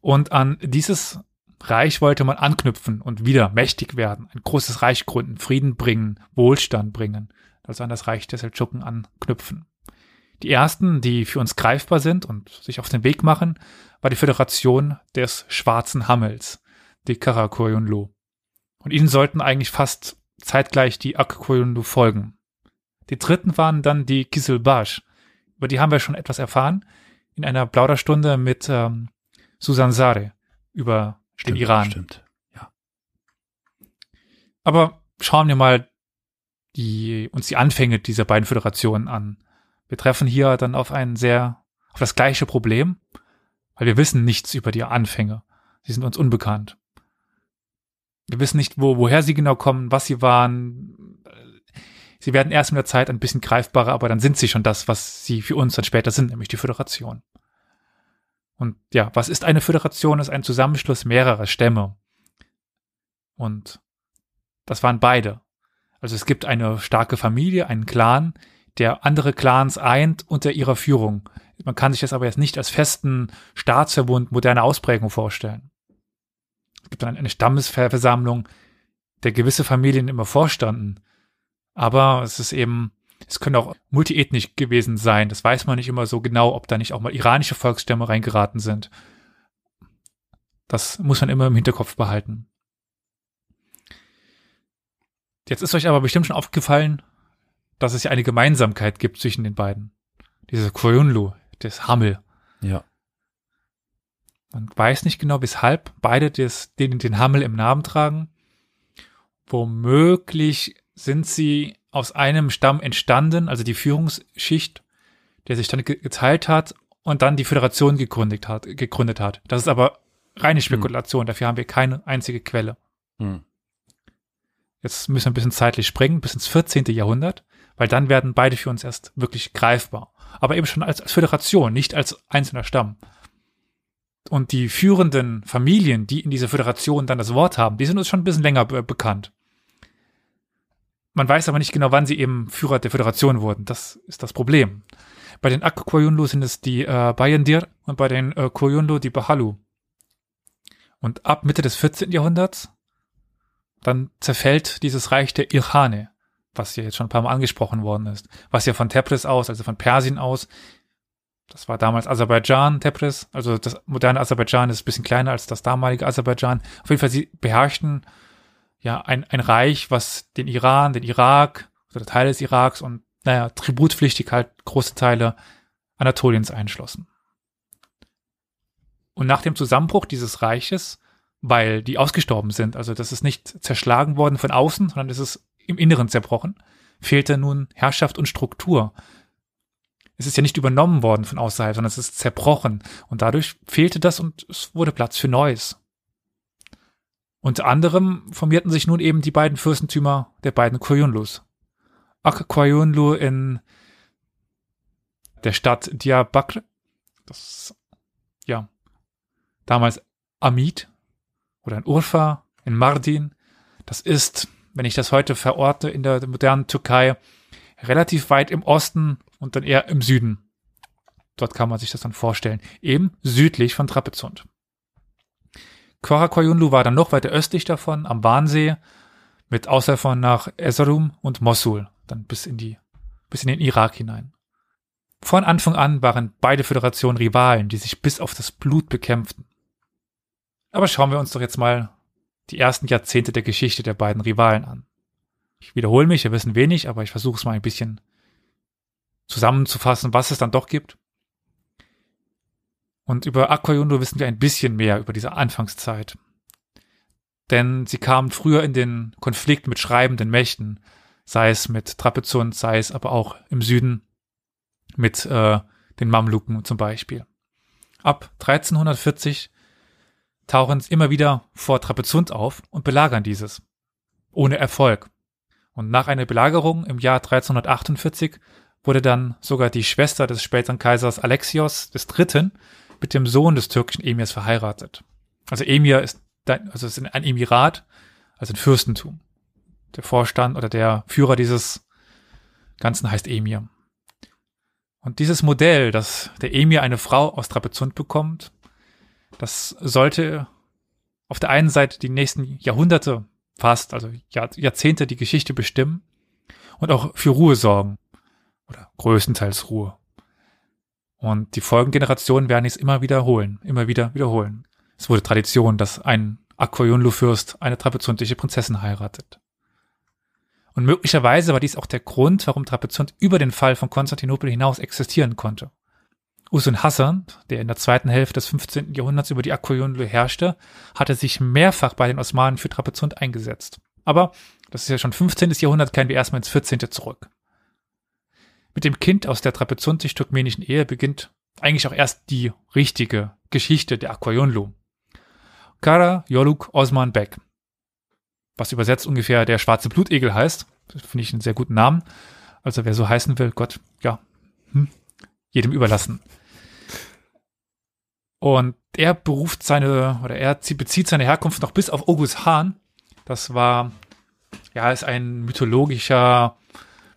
Und an dieses Reich wollte man anknüpfen und wieder mächtig werden, ein großes Reich gründen, Frieden bringen, Wohlstand bringen, also an das Reich der Seldschuken anknüpfen. Die ersten, die für uns greifbar sind und sich auf den Weg machen, war die Föderation des Schwarzen Hammels, die Karakoyunlu. Und ihnen sollten eigentlich fast zeitgleich die Akkoyunlu folgen. Die dritten waren dann die Kisilbash, über die haben wir schon etwas erfahren in einer Plauderstunde mit ähm, Susan Sare über stimmt, den Iran. Stimmt, ja. Aber schauen wir mal die, uns die Anfänge dieser beiden Föderationen an. Wir treffen hier dann auf ein sehr, auf das gleiche Problem, weil wir wissen nichts über die Anfänge. Sie sind uns unbekannt. Wir wissen nicht, wo, woher sie genau kommen, was sie waren, Sie werden erst mit der Zeit ein bisschen greifbarer, aber dann sind sie schon das, was sie für uns dann später sind, nämlich die Föderation. Und ja, was ist eine Föderation? Es ist ein Zusammenschluss mehrerer Stämme. Und das waren beide. Also es gibt eine starke Familie, einen Clan, der andere Clans eint unter ihrer Führung. Man kann sich das aber jetzt nicht als festen Staatsverbund moderner Ausprägung vorstellen. Es gibt dann eine Stammesversammlung, der gewisse Familien immer vorstanden. Aber es ist eben, es können auch multiethnisch gewesen sein. Das weiß man nicht immer so genau, ob da nicht auch mal iranische Volksstämme reingeraten sind. Das muss man immer im Hinterkopf behalten. Jetzt ist euch aber bestimmt schon aufgefallen, dass es ja eine Gemeinsamkeit gibt zwischen den beiden. Diese Koyunlu, das Hammel. Ja. Man weiß nicht genau, weshalb beide des, den, den Hammel im Namen tragen. Womöglich sind sie aus einem Stamm entstanden, also die Führungsschicht, der sich dann geteilt hat und dann die Föderation gegründet hat. Gegründet hat. Das ist aber reine hm. Spekulation, hm. dafür haben wir keine einzige Quelle. Hm. Jetzt müssen wir ein bisschen zeitlich springen, bis ins 14. Jahrhundert, weil dann werden beide für uns erst wirklich greifbar. Aber eben schon als, als Föderation, nicht als einzelner Stamm. Und die führenden Familien, die in dieser Föderation dann das Wort haben, die sind uns schon ein bisschen länger be bekannt. Man weiß aber nicht genau, wann sie eben Führer der Föderation wurden. Das ist das Problem. Bei den Ak Koyunlu sind es die äh, Bayendir und bei den äh, Koyunlu die Bahalu. Und ab Mitte des 14. Jahrhunderts, dann zerfällt dieses Reich der Irhane, was ja jetzt schon ein paar Mal angesprochen worden ist, was ja von Tebris aus, also von Persien aus, das war damals Aserbaidschan, Tebris, also das moderne Aserbaidschan ist ein bisschen kleiner als das damalige Aserbaidschan. Auf jeden Fall, sie beherrschten ja, ein, ein Reich, was den Iran, den Irak oder Teile des Iraks und, naja, tributpflichtig halt große Teile Anatoliens einschlossen. Und nach dem Zusammenbruch dieses Reiches, weil die ausgestorben sind, also das ist nicht zerschlagen worden von außen, sondern es ist im Inneren zerbrochen, fehlte nun Herrschaft und Struktur. Es ist ja nicht übernommen worden von außerhalb, sondern es ist zerbrochen. Und dadurch fehlte das und es wurde Platz für Neues. Unter anderem formierten sich nun eben die beiden Fürstentümer der beiden Koyunlus. Ak Koyunlu in der Stadt Diyarbakr, das ja damals Amid oder in Urfa, in Mardin. Das ist, wenn ich das heute verorte in der modernen Türkei, relativ weit im Osten und dann eher im Süden. Dort kann man sich das dann vorstellen. Eben südlich von Trapezunt. Korakoyunlu war dann noch weiter östlich davon, am Warnsee, mit Ausläufern nach Erzurum und Mosul, dann bis in die, bis in den Irak hinein. Von Anfang an waren beide Föderationen Rivalen, die sich bis auf das Blut bekämpften. Aber schauen wir uns doch jetzt mal die ersten Jahrzehnte der Geschichte der beiden Rivalen an. Ich wiederhole mich, wir wissen wenig, aber ich versuche es mal ein bisschen zusammenzufassen, was es dann doch gibt. Und über Aquayundo wissen wir ein bisschen mehr über diese Anfangszeit. Denn sie kamen früher in den Konflikt mit schreibenden Mächten, sei es mit Trapezunt, sei es aber auch im Süden mit äh, den Mamluken zum Beispiel. Ab 1340 tauchen sie immer wieder vor Trapezunt auf und belagern dieses. Ohne Erfolg. Und nach einer Belagerung im Jahr 1348 wurde dann sogar die Schwester des späteren Kaisers Alexios III. Mit dem Sohn des türkischen Emirs verheiratet. Also Emir ist, also ist ein Emirat, also ein Fürstentum. Der Vorstand oder der Führer dieses Ganzen heißt Emir. Und dieses Modell, dass der Emir eine Frau aus Trapezunt bekommt, das sollte auf der einen Seite die nächsten Jahrhunderte fast, also Jahr, Jahrzehnte die Geschichte bestimmen und auch für Ruhe sorgen. Oder größtenteils Ruhe. Und die folgenden Generationen werden es immer wiederholen, immer wieder wiederholen. Es wurde Tradition, dass ein Akoyunlu-Fürst eine trapezuntische Prinzessin heiratet. Und möglicherweise war dies auch der Grund, warum Trapezunt über den Fall von Konstantinopel hinaus existieren konnte. Usun Hassan, der in der zweiten Hälfte des 15. Jahrhunderts über die Akoyunlu herrschte, hatte sich mehrfach bei den Osmanen für Trapezunt eingesetzt. Aber das ist ja schon 15. Jahrhundert, kehren wir erstmal ins 14. zurück. Mit dem Kind aus der trapezuntisch-turkmenischen Ehe beginnt eigentlich auch erst die richtige Geschichte der Akoyunlu. Kara Yoluk Osman Bek was übersetzt ungefähr der schwarze Blutegel heißt. Finde ich einen sehr guten Namen. Also wer so heißen will, Gott, ja, hm, jedem überlassen. Und er beruft seine, oder er bezieht seine Herkunft noch bis auf Ogus Hahn. Das war, ja, ist ein mythologischer,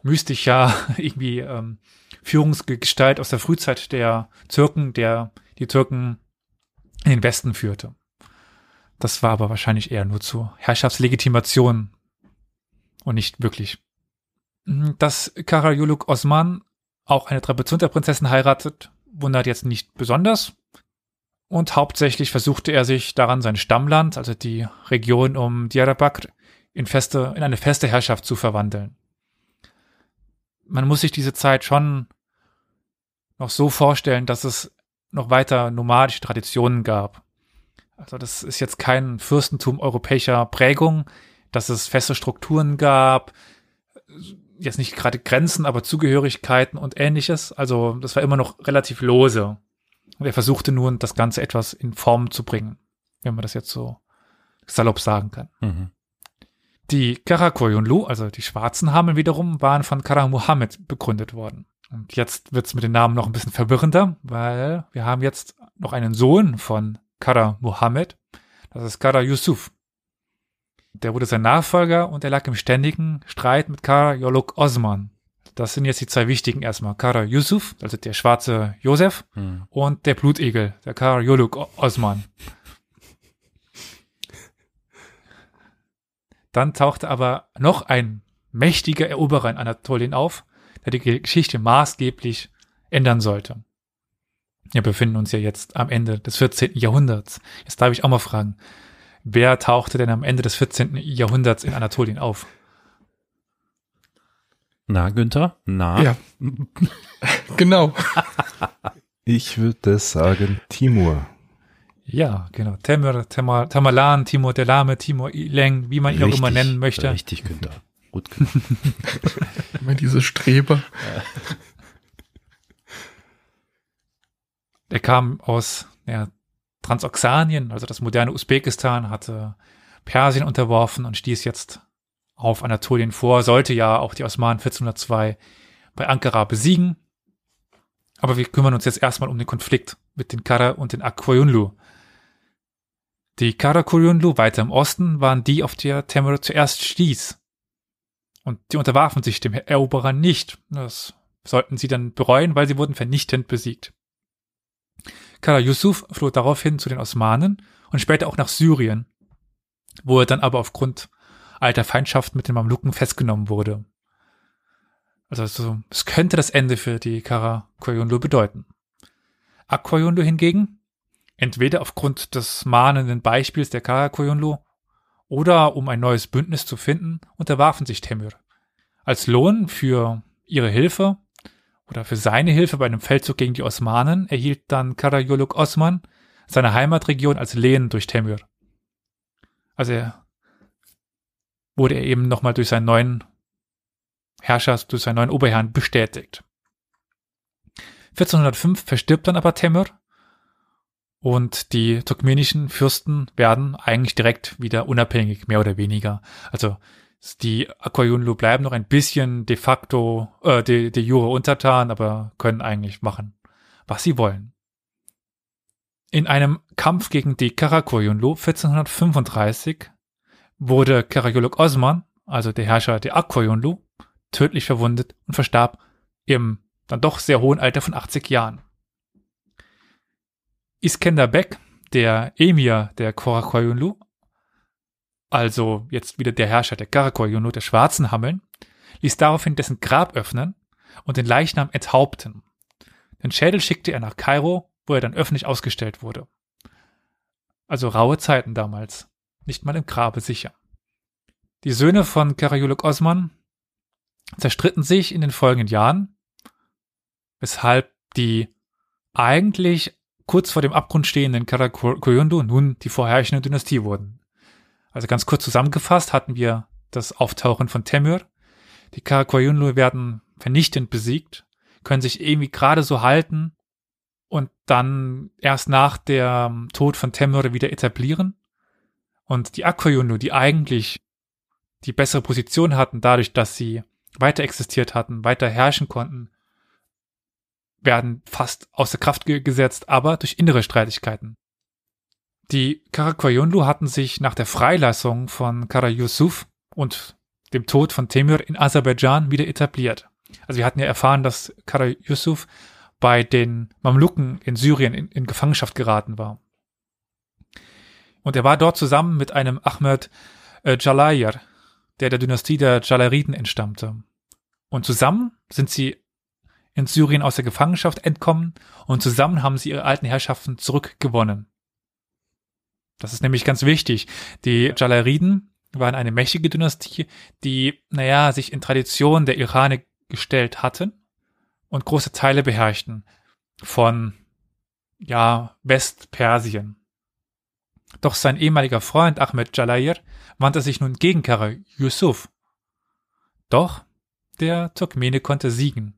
mystischer, irgendwie ähm, Führungsgestalt aus der Frühzeit der Türken, der die Türken in den Westen führte. Das war aber wahrscheinlich eher nur zur Herrschaftslegitimation und nicht wirklich. Mhm, dass Karayuluk Osman auch eine Trapezunter-Prinzessin heiratet, wundert jetzt nicht besonders. Und hauptsächlich versuchte er sich daran, sein Stammland, also die Region um Diyarbakr, in, feste, in eine feste Herrschaft zu verwandeln. Man muss sich diese Zeit schon noch so vorstellen, dass es noch weiter nomadische Traditionen gab. Also das ist jetzt kein Fürstentum europäischer Prägung, dass es feste Strukturen gab, jetzt nicht gerade Grenzen, aber Zugehörigkeiten und ähnliches. Also das war immer noch relativ lose. Und er versuchte nun, das Ganze etwas in Form zu bringen, wenn man das jetzt so salopp sagen kann. Mhm. Die Karakoyunlu, also die schwarzen Hameln wiederum, waren von Kara Muhammad begründet worden. Und jetzt wird's mit den Namen noch ein bisschen verwirrender, weil wir haben jetzt noch einen Sohn von Kara Muhammad, das ist Kara Yusuf. Der wurde sein Nachfolger und er lag im ständigen Streit mit Kara Yoluk Osman. Das sind jetzt die zwei wichtigen erstmal. Kara Yusuf, also der schwarze Josef, hm. und der Blutegel, der Kara Yoluk Osman. Dann tauchte aber noch ein mächtiger Eroberer in Anatolien auf, der die Geschichte maßgeblich ändern sollte. Wir befinden uns ja jetzt am Ende des 14. Jahrhunderts. Jetzt darf ich auch mal fragen, wer tauchte denn am Ende des 14. Jahrhunderts in Anatolien auf? Na, Günther? Na? Ja. genau. Ich würde sagen Timur. Ja, genau. Temur, Temur, Tamalan, Timur Delame, Timur Ileng, wie man ihn auch immer nennen möchte. Richtig, Günther. Gut. Immer diese Streber. Der kam aus ja, Transoxanien, also das moderne Usbekistan, hatte Persien unterworfen und stieß jetzt auf Anatolien vor, sollte ja auch die Osmanen 1402 bei Ankara besiegen. Aber wir kümmern uns jetzt erstmal um den Konflikt mit den Kara und den Akoyunlu. Die Karakoyunlu weiter im Osten waren die, auf die Temür zuerst stieß. Und die unterwarfen sich dem Eroberer nicht. Das sollten sie dann bereuen, weil sie wurden vernichtend besiegt. Kara Yusuf floh daraufhin zu den Osmanen und später auch nach Syrien, wo er dann aber aufgrund alter Feindschaft mit den Mamluken festgenommen wurde. Also es könnte das Ende für die Kara Koyunlu bedeuten. Akoyunlu hingegen, entweder aufgrund des mahnenden Beispiels der Kara Koyunlu oder um ein neues Bündnis zu finden, unterwarfen sich Temür. Als Lohn für ihre Hilfe oder für seine Hilfe bei einem Feldzug gegen die Osmanen erhielt dann Karayoluk Osman seine Heimatregion als Lehen durch Temür. Also er wurde er eben nochmal durch seinen neuen Herrscher, durch seinen neuen Oberherrn bestätigt. 1405 verstirbt dann aber Temür und die turkmenischen Fürsten werden eigentlich direkt wieder unabhängig, mehr oder weniger. Also die Akoyunlu bleiben noch ein bisschen de facto, äh, de, de jure untertan, aber können eigentlich machen, was sie wollen. In einem Kampf gegen die Karakoyunlu 1435 wurde Karayoluk Osman, also der Herrscher der Akoyunlu, tödlich verwundet und verstarb im dann doch sehr hohen Alter von 80 Jahren. Iskender Bek, der Emir der Korakoyunlu, also jetzt wieder der Herrscher der Karakoyunlu, der Schwarzen Hammeln, ließ daraufhin dessen Grab öffnen und den Leichnam enthaupten. Den Schädel schickte er nach Kairo, wo er dann öffentlich ausgestellt wurde. Also raue Zeiten damals, nicht mal im Grabe sicher. Die Söhne von Karayuluk Osman zerstritten sich in den folgenden Jahren, weshalb die eigentlich kurz vor dem Abgrund stehenden Karakoyunlu nun die vorherrschende Dynastie wurden. Also ganz kurz zusammengefasst hatten wir das Auftauchen von Temür. Die Karakoyunlu werden vernichtend besiegt, können sich irgendwie gerade so halten und dann erst nach dem Tod von Temür wieder etablieren. Und die Akoyunlu, die eigentlich die bessere Position hatten, dadurch, dass sie weiter existiert hatten, weiter herrschen konnten, werden fast außer Kraft gesetzt, aber durch innere Streitigkeiten. Die Karakoyunlu hatten sich nach der Freilassung von Kara Yusuf und dem Tod von Temür in Aserbaidschan wieder etabliert. Also wir hatten ja erfahren, dass Kara Yusuf bei den Mamluken in Syrien in, in Gefangenschaft geraten war. Und er war dort zusammen mit einem Ahmed äh, Jalayir, der der Dynastie der Jalariden entstammte. Und zusammen sind sie in Syrien aus der Gefangenschaft entkommen und zusammen haben sie ihre alten Herrschaften zurückgewonnen. Das ist nämlich ganz wichtig. Die Jalariden waren eine mächtige Dynastie, die, naja, sich in Tradition der Irane gestellt hatten und große Teile beherrschten von, ja, Westpersien. Doch sein ehemaliger Freund Ahmed Jalayir wandte sich nun gegen Kara Yusuf. Doch der Turkmene konnte siegen.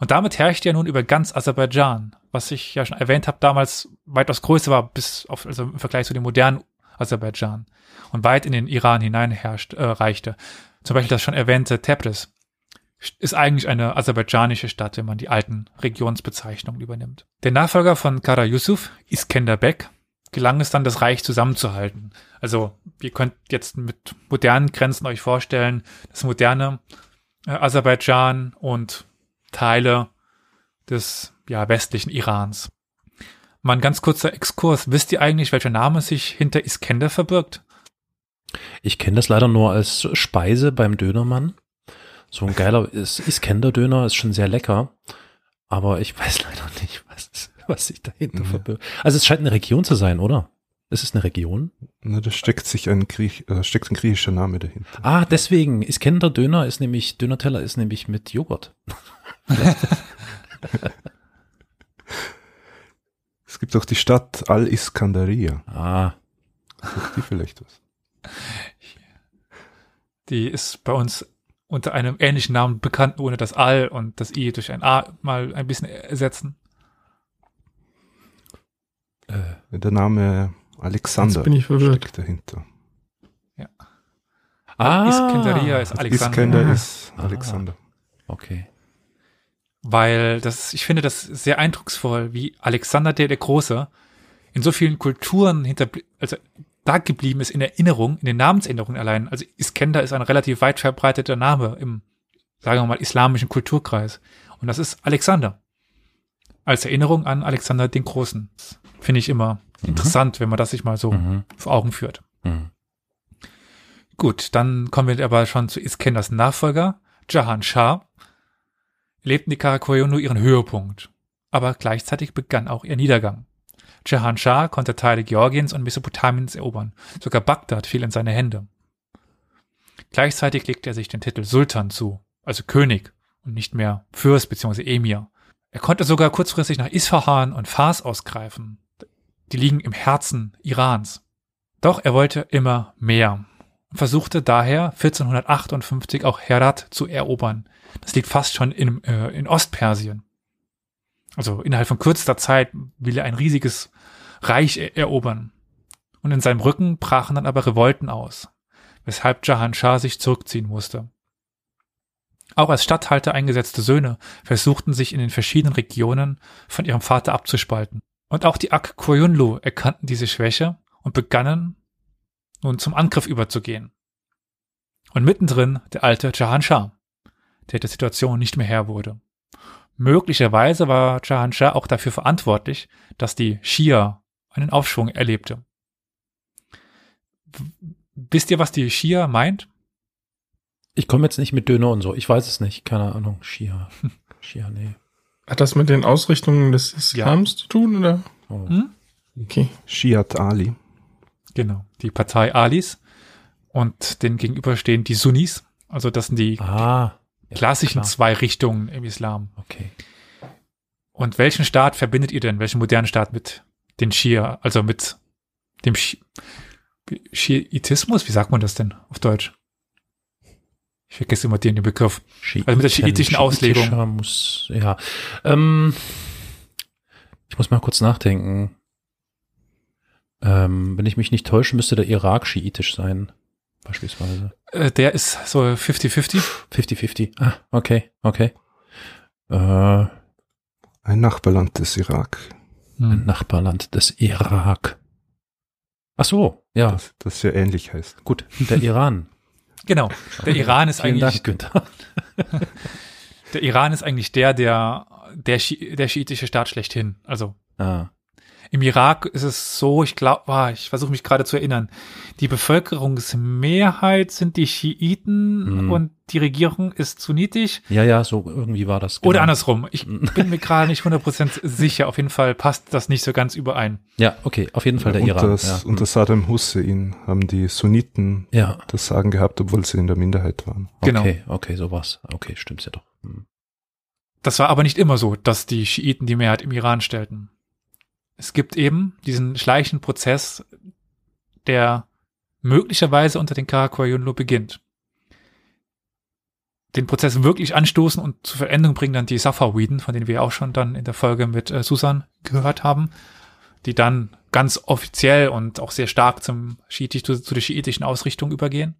Und damit herrschte er nun über ganz Aserbaidschan, was ich ja schon erwähnt habe, damals weitaus größer war, bis auf, also im Vergleich zu dem modernen Aserbaidschan und weit in den Iran hinein herrscht, äh, reichte. Zum Beispiel das schon erwähnte Tebris ist eigentlich eine aserbaidschanische Stadt, wenn man die alten Regionsbezeichnungen übernimmt. Der Nachfolger von Kara Yusuf, Iskender Bek, gelang es dann, das Reich zusammenzuhalten. Also, ihr könnt jetzt mit modernen Grenzen euch vorstellen, das moderne äh, Aserbaidschan und Teile des ja, westlichen Irans. Mal ein ganz kurzer Exkurs. Wisst ihr eigentlich, welcher Name sich hinter Iskender verbirgt? Ich kenne das leider nur als Speise beim Dönermann. So ein geiler Iskender-Döner ist schon sehr lecker, aber ich weiß leider nicht, was, was sich dahinter mhm. verbirgt. Also es scheint eine Region zu sein, oder? Ist es eine Region? Na, da steckt sich ein Griech, äh, steckt ein griechischer Name dahinter. Ah, deswegen. Iskender Döner ist nämlich, Döner-Teller ist nämlich mit Joghurt. es gibt auch die Stadt Al-Iskandaria. Ah. Sagt die vielleicht was? Die ist bei uns unter einem ähnlichen Namen bekannt, ohne das Al und das I durch ein A mal ein bisschen ersetzen. Äh, der Name Alexander Jetzt bin ich verwirrt. steckt dahinter. Ja. Ah. Iskenderia ist Alexander. Iskender ist Alexander. Okay. weil das, ich finde das sehr eindrucksvoll, wie Alexander der, der Große in so vielen Kulturen hinter, also da geblieben ist in Erinnerung, in den Namensänderungen allein. Also Iskender ist ein relativ weit verbreiteter Name im, sagen wir mal, islamischen Kulturkreis. Und das ist Alexander. Als Erinnerung an Alexander den Großen. Finde ich immer interessant, wenn man das sich mal so Mhm. vor Augen führt. Mhm. Gut, dann kommen wir aber schon zu Iskenders Nachfolger, Jahan Shah. Lebten die Karakoyunlu ihren Höhepunkt. Aber gleichzeitig begann auch ihr Niedergang. Jahan Shah konnte Teile Georgiens und Mesopotamiens erobern. Sogar Bagdad fiel in seine Hände. Gleichzeitig legte er sich den Titel Sultan zu, also König und nicht mehr Fürst bzw. Emir. Er konnte sogar kurzfristig nach Isfahan und Fars ausgreifen. Die liegen im Herzen Irans. Doch er wollte immer mehr und versuchte daher 1458 auch Herat zu erobern. Das liegt fast schon in, äh, in Ostpersien. Also innerhalb von kürzester Zeit will er ein riesiges Reich er erobern. Und in seinem Rücken brachen dann aber Revolten aus, weshalb Jahan Shah sich zurückziehen musste. Auch als Statthalter eingesetzte Söhne versuchten sich in den verschiedenen Regionen von ihrem Vater abzuspalten. Und auch die Ak Koyunlu erkannten diese Schwäche und begannen nun zum Angriff überzugehen. Und mittendrin der alte Jahan Shah, der der Situation nicht mehr Herr wurde. Möglicherweise war Jahan Shah auch dafür verantwortlich, dass die Schia einen Aufschwung erlebte. Wisst ihr, was die Schia meint? Ich komme jetzt nicht mit Döner und so. Ich weiß es nicht. Keine Ahnung. Shia. Shia, nee. Hat das mit den Ausrichtungen des Islams zu tun, oder? Oh. Hm? Okay. Shiat Ali. Genau, die Partei Alis und den gegenüber stehen die Sunnis. Also das sind die Ah. Ja, klassischen klar. zwei Richtungen im Islam. Okay. Und welchen Staat verbindet ihr denn, welchen modernen Staat mit den Schia, also mit dem Schi Schiitismus? Wie sagt man das denn auf Deutsch? Ich vergesse immer den, den Begriff. Also mit der schiitischen Auslegung. Schiitischer Muss, ja. Ähm, ich muss mal kurz nachdenken. Ähm, wenn ich mich nicht täusche, müsste der Irak schiitisch sein. Beispielsweise. Äh, der ist so 50-50. 50-50. Ah, okay, okay. Äh, Ein Nachbarland des Irak. ein Hm. Nachbarland des Irak. Ach so, ja, Das, das ja ähnlich heißt. gut. Der Iran. Genau. Der Iran ist Vielen eigentlich, Dank, Günther. der Iran ist eigentlich der, der, der, Schi der schiitische Staat schlechthin. Also Ah, Im Irak ist es so, ich glaube, ich versuche mich gerade zu erinnern, die Bevölkerungsmehrheit sind die Schiiten Mhm. und die Regierung ist sunnitisch. ja, ja, so irgendwie war das. Oder genau. andersrum. Ich bin mir gerade nicht 100% sicher. Auf jeden Fall passt das nicht so ganz überein. Ja, okay, auf jeden Fall der unter, Iran. S- Ja. unter Saddam Hussein haben die Sunniten ja, das Sagen gehabt, obwohl sie in der Minderheit waren. Genau. okay, okay, sowas. Okay, stimmt's ja doch. Hm. Das war aber nicht immer so, dass die Schiiten die Mehrheit im Iran stellten. Es gibt eben diesen schleichenden Prozess, der möglicherweise unter den Karakoyunlu beginnt. Den Prozess wirklich anstoßen und zur Veränderung bringen dann die Safawiden, von denen wir auch schon dann in der Folge mit äh, Susan gehört haben, die dann ganz offiziell und auch sehr stark zum Schiitisch, zu, zu der schiitischen Ausrichtung übergehen.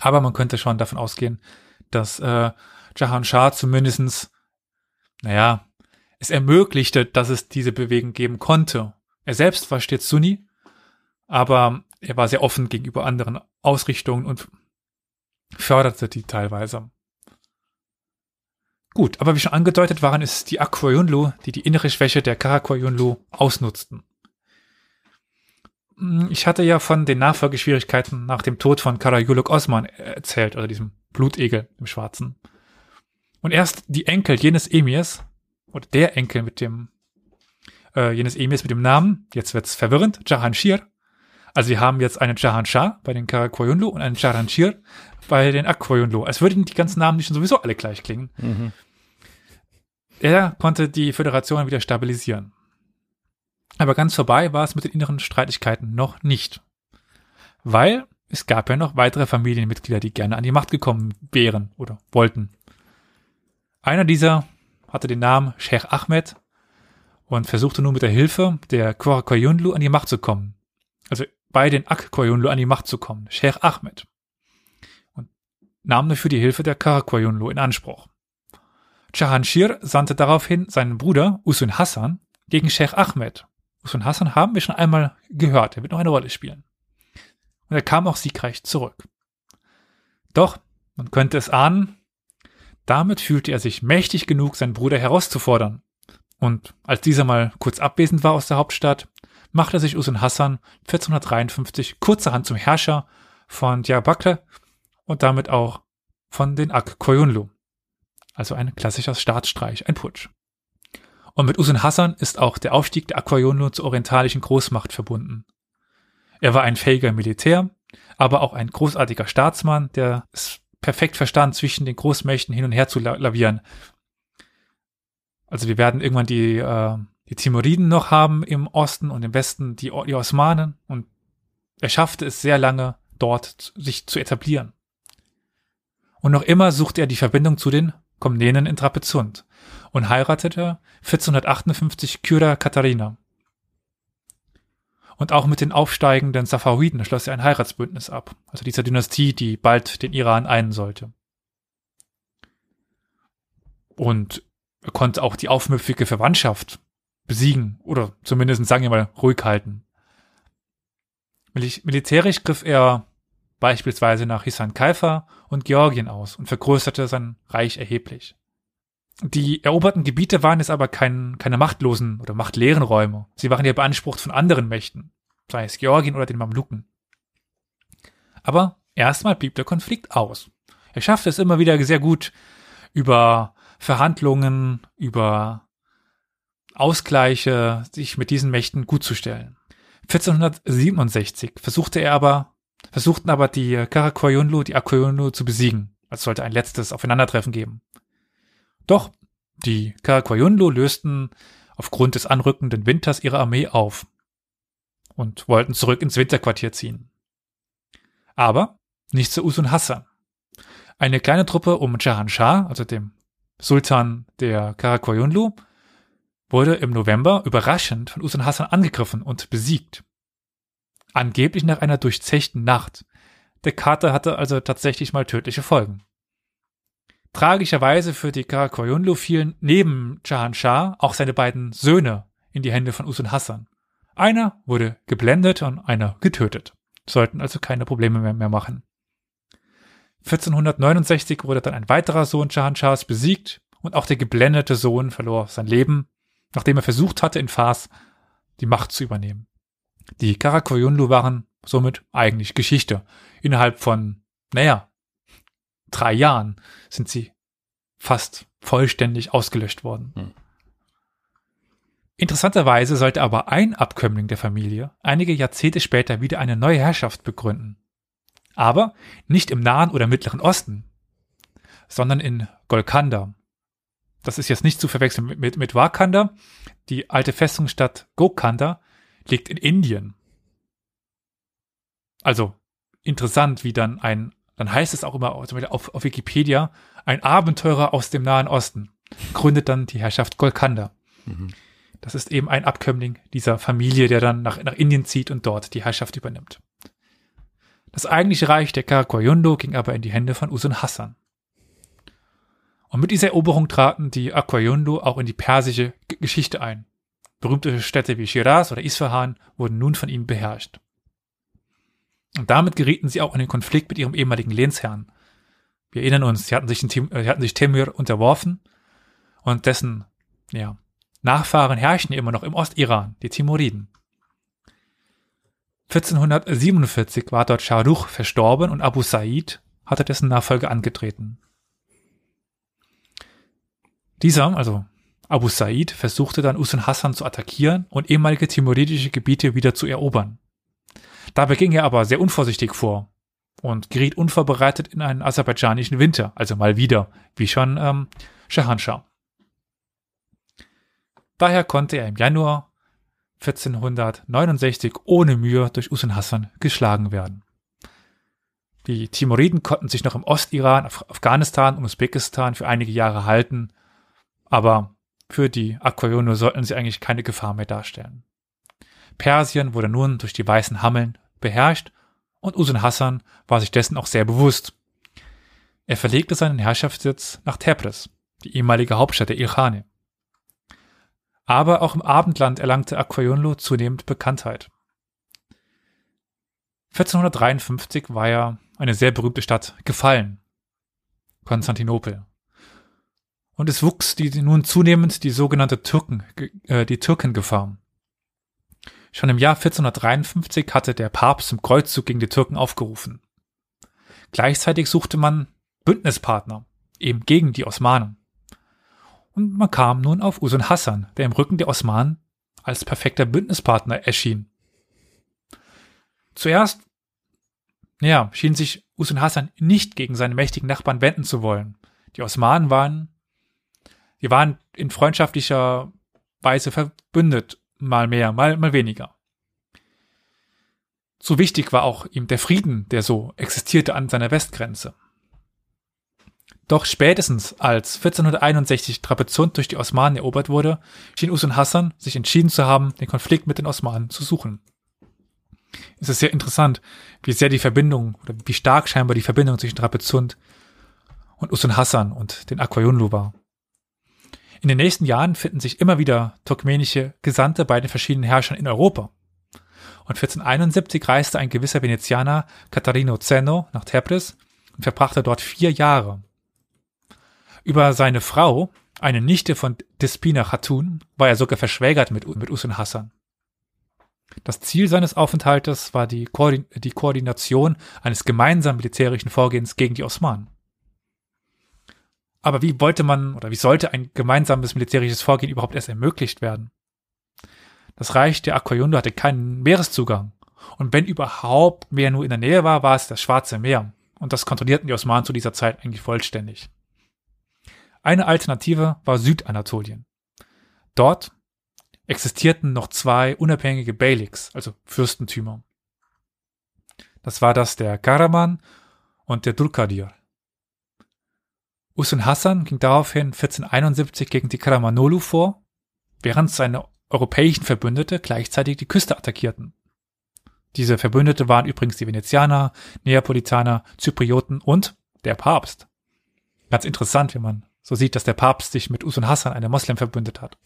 Aber man könnte schon davon ausgehen, dass äh, Jahan Shah zumindestens, naja, es ermöglichte, dass es diese Bewegung geben konnte. Er selbst war stets Sunni, aber er war sehr offen gegenüber anderen Ausrichtungen und förderte die teilweise. Gut, aber wie schon angedeutet waren es die Akkoyunlu, die die innere Schwäche der Karakoyunlu ausnutzten. Hm, Ich hatte ja von den Nachfolgeschwierigkeiten nach dem Tod von Karayuluk Osman erzählt, also diesem Blutegel im Schwarzen. Und erst die Enkel jenes Emirs, oder der Enkel mit dem, äh, jenes Emirs mit dem Namen, jetzt wird's verwirrend, Jahanshir. Also wir haben jetzt einen Jahan Shah bei den Karakoyunlu und einen Jahanshir bei den Akkoyunlu. Als würden die ganzen Namen nicht sowieso alle gleich klingen. Mhm. Er konnte die Föderation wieder stabilisieren. Aber ganz vorbei war es mit den inneren Streitigkeiten noch nicht. Weil es gab ja noch weitere Familienmitglieder, die gerne an die Macht gekommen wären oder wollten. Einer dieser hatte den Namen Sheikh Ahmed und versuchte nun mit der Hilfe der Koyunlu an die Macht zu kommen. Also bei den Ak-Koyunlu an die Macht zu kommen, Sheikh Ahmed. Und nahm dafür die Hilfe der Karakoyunlu in Anspruch. Jahanshir sandte daraufhin seinen Bruder Usun Hassan gegen Sheikh Ahmed. Usun Hassan haben wir schon einmal gehört, er wird noch eine Rolle spielen. Und er kam auch siegreich zurück. Doch, man könnte es ahnen, damit fühlte er sich mächtig genug, seinen Bruder herauszufordern. Und als dieser mal kurz abwesend war aus der Hauptstadt, machte sich Usun Hassan 1453 kurzerhand zum Herrscher von Diyarbakir und damit auch von den Ak Koyunlu. Also ein klassischer Staatsstreich, ein Putsch. Und mit Usun Hassan ist auch der Aufstieg der Aquayunlu zur orientalischen Großmacht verbunden. Er war ein fähiger Militär, aber auch ein großartiger Staatsmann, der es perfekt verstand, zwischen den Großmächten hin und her zu lavieren. Also wir werden irgendwann die, äh, die Timuriden noch haben im Osten und im Westen die, die Osmanen und er schaffte es sehr lange dort sich zu etablieren. Und noch immer suchte er die Verbindung zu den Komnenen in Trapezunt und heiratete 1458 Kyra Katharina. Und auch mit den aufsteigenden Safawiden schloss er ein Heiratsbündnis ab, also dieser Dynastie, die bald den Iran einen sollte. Und er konnte auch die aufmüpfige Verwandtschaft besiegen oder zumindest, sagen wir mal, ruhig halten. Militärisch griff er beispielsweise nach Hisan Kaifa und Georgien aus und vergrößerte sein Reich erheblich. Die eroberten Gebiete waren jetzt aber kein, keine machtlosen oder machtleeren Räume. Sie waren ja beansprucht von anderen Mächten, sei es Georgien oder den Mamluken. Aber erstmal blieb der Konflikt aus. Er schaffte es immer wieder sehr gut, über Verhandlungen, über Ausgleiche sich mit diesen Mächten gutzustellen. 1467 versuchte er aber, versuchten aber die Karakoyunlu die Akoyunlu zu besiegen. Es sollte ein letztes Aufeinandertreffen geben. Doch die Karakoyunlu lösten aufgrund des anrückenden Winters ihre Armee auf und wollten zurück ins Winterquartier ziehen. Aber nicht zu Usun Hassan. Eine kleine Truppe um Jahan Shah, also dem Sultan der Karakoyunlu, wurde im November überraschend von Usun Hassan angegriffen und besiegt. Angeblich nach einer durchzechten Nacht. Der Kater hatte also tatsächlich mal tödliche Folgen. Tragischerweise für die Karakoyunlu fielen neben Jahan Shah auch seine beiden Söhne in die Hände von Usun Hassan. Einer wurde geblendet und einer getötet. Sollten also keine Probleme mehr, mehr machen. 1469 wurde dann ein weiterer Sohn Jahan Shahs besiegt und auch der geblendete Sohn verlor sein Leben, nachdem er versucht hatte, in Fars die Macht zu übernehmen. Die Karakoyunlu waren somit eigentlich Geschichte. Innerhalb von, naja, drei Jahren sind sie fast vollständig ausgelöscht worden. Hm. Interessanterweise sollte aber ein Abkömmling der Familie einige Jahrzehnte später wieder eine neue Herrschaft begründen. Aber nicht im Nahen oder Mittleren Osten, sondern in Golkanda. Das ist jetzt nicht zu verwechseln mit, mit, mit Wakanda. Die alte Festungsstadt Gokanda liegt in Indien. Also interessant, wie dann ein dann heißt es auch immer auf, auf Wikipedia, ein Abenteurer aus dem Nahen Osten gründet dann die Herrschaft Golkanda. Mhm. Das ist eben ein Abkömmling dieser Familie, der dann nach, nach Indien zieht und dort die Herrschaft übernimmt. Das eigentliche Reich der Karakoyundo ging aber in die Hände von Usun Hassan. Und mit dieser Eroberung traten die Aquayundo auch in die persische G Geschichte ein. Berühmte Städte wie Shiraz oder Isfahan wurden nun von ihm beherrscht. Und damit gerieten sie auch in den Konflikt mit ihrem ehemaligen Lehnsherrn. Wir erinnern uns, sie hatten sich, in, sie hatten sich Temür unterworfen und dessen ja, Nachfahren herrschen immer noch im Ostiran, die Timuriden. 1447 war dort Shah Rukh verstorben und Abu Sa'id hatte dessen Nachfolge angetreten. Dieser, also Abu Sa'id, versuchte dann Usun Hassan zu attackieren und ehemalige timuridische Gebiete wieder zu erobern. Dabei ging er aber sehr unvorsichtig vor und geriet unvorbereitet in einen aserbaidschanischen Winter, also mal wieder, wie schon ähm, Shahanshah. Daher konnte er im Januar 1469 ohne Mühe durch Usun Hassan geschlagen werden. Die Timuriden konnten sich noch im Ostiran, Afghanistan und Usbekistan für einige Jahre halten, aber für die Aquayono sollten sie eigentlich keine Gefahr mehr darstellen. Persien wurde nun durch die weißen Hammeln beherrscht und Usun Hassan war sich dessen auch sehr bewusst. Er verlegte seinen Herrschaftssitz nach Tebris, die ehemalige Hauptstadt der Ilkhane. Aber auch im Abendland erlangte Aquayonlo zunehmend Bekanntheit. 1453 war ja eine sehr berühmte Stadt gefallen. Konstantinopel. Und es wuchs die, nun zunehmend die sogenannte Türken, äh, die Türkengefahr. Schon im Jahr 1453 hatte der Papst zum Kreuzzug gegen die Türken aufgerufen. Gleichzeitig suchte man Bündnispartner, eben gegen die Osmanen. Und man kam nun auf Usun Hassan, der im Rücken der Osmanen als perfekter Bündnispartner erschien. Zuerst, ja, schien sich Usun Hassan nicht gegen seine mächtigen Nachbarn wenden zu wollen. Die Osmanen waren, die waren in freundschaftlicher Weise verbündet, mal mehr, mal, mal weniger. So wichtig war auch ihm der Frieden, der so existierte an seiner Westgrenze. Doch spätestens als 1461 Trapezunt durch die Osmanen erobert wurde, schien Usun Hassan sich entschieden zu haben, den Konflikt mit den Osmanen zu suchen. Es ist sehr interessant, wie sehr die Verbindung oder wie stark scheinbar die Verbindung zwischen Trapezunt und Usun Hassan und den Aquayunlu war. In den nächsten Jahren finden sich immer wieder turkmenische Gesandte bei den verschiedenen Herrschern in Europa. Und 1471 reiste ein gewisser Venezianer Catarino Zeno nach Tebris und verbrachte dort vier Jahre. Über seine Frau, eine Nichte von Despina Khatun, war er sogar verschwägert mit, mit Usun Hassan. Das Ziel seines Aufenthaltes war die, Koordin die Koordination eines gemeinsamen militärischen Vorgehens gegen die Osmanen. Aber wie wollte man oder wie sollte ein gemeinsames militärisches Vorgehen überhaupt erst ermöglicht werden? Das Reich der Aquayundo hatte keinen Meereszugang. Und wenn überhaupt mehr nur in der Nähe war, war es das Schwarze Meer. Und das kontrollierten die Osmanen zu dieser Zeit eigentlich vollständig. Eine Alternative war Südanatolien. Dort existierten noch zwei unabhängige Beyliks, also Fürstentümer. Das war das der Karaman und der Durkadir. Usun Hassan ging daraufhin 1471 gegen die Karamanolu vor, während seine europäischen Verbündete gleichzeitig die Küste attackierten. Diese Verbündete waren übrigens die Venezianer, Neapolitaner, Zyprioten und der Papst. Ganz interessant, wenn man so sieht, dass der Papst sich mit Usun Hassan, einem Moslem, verbündet hat.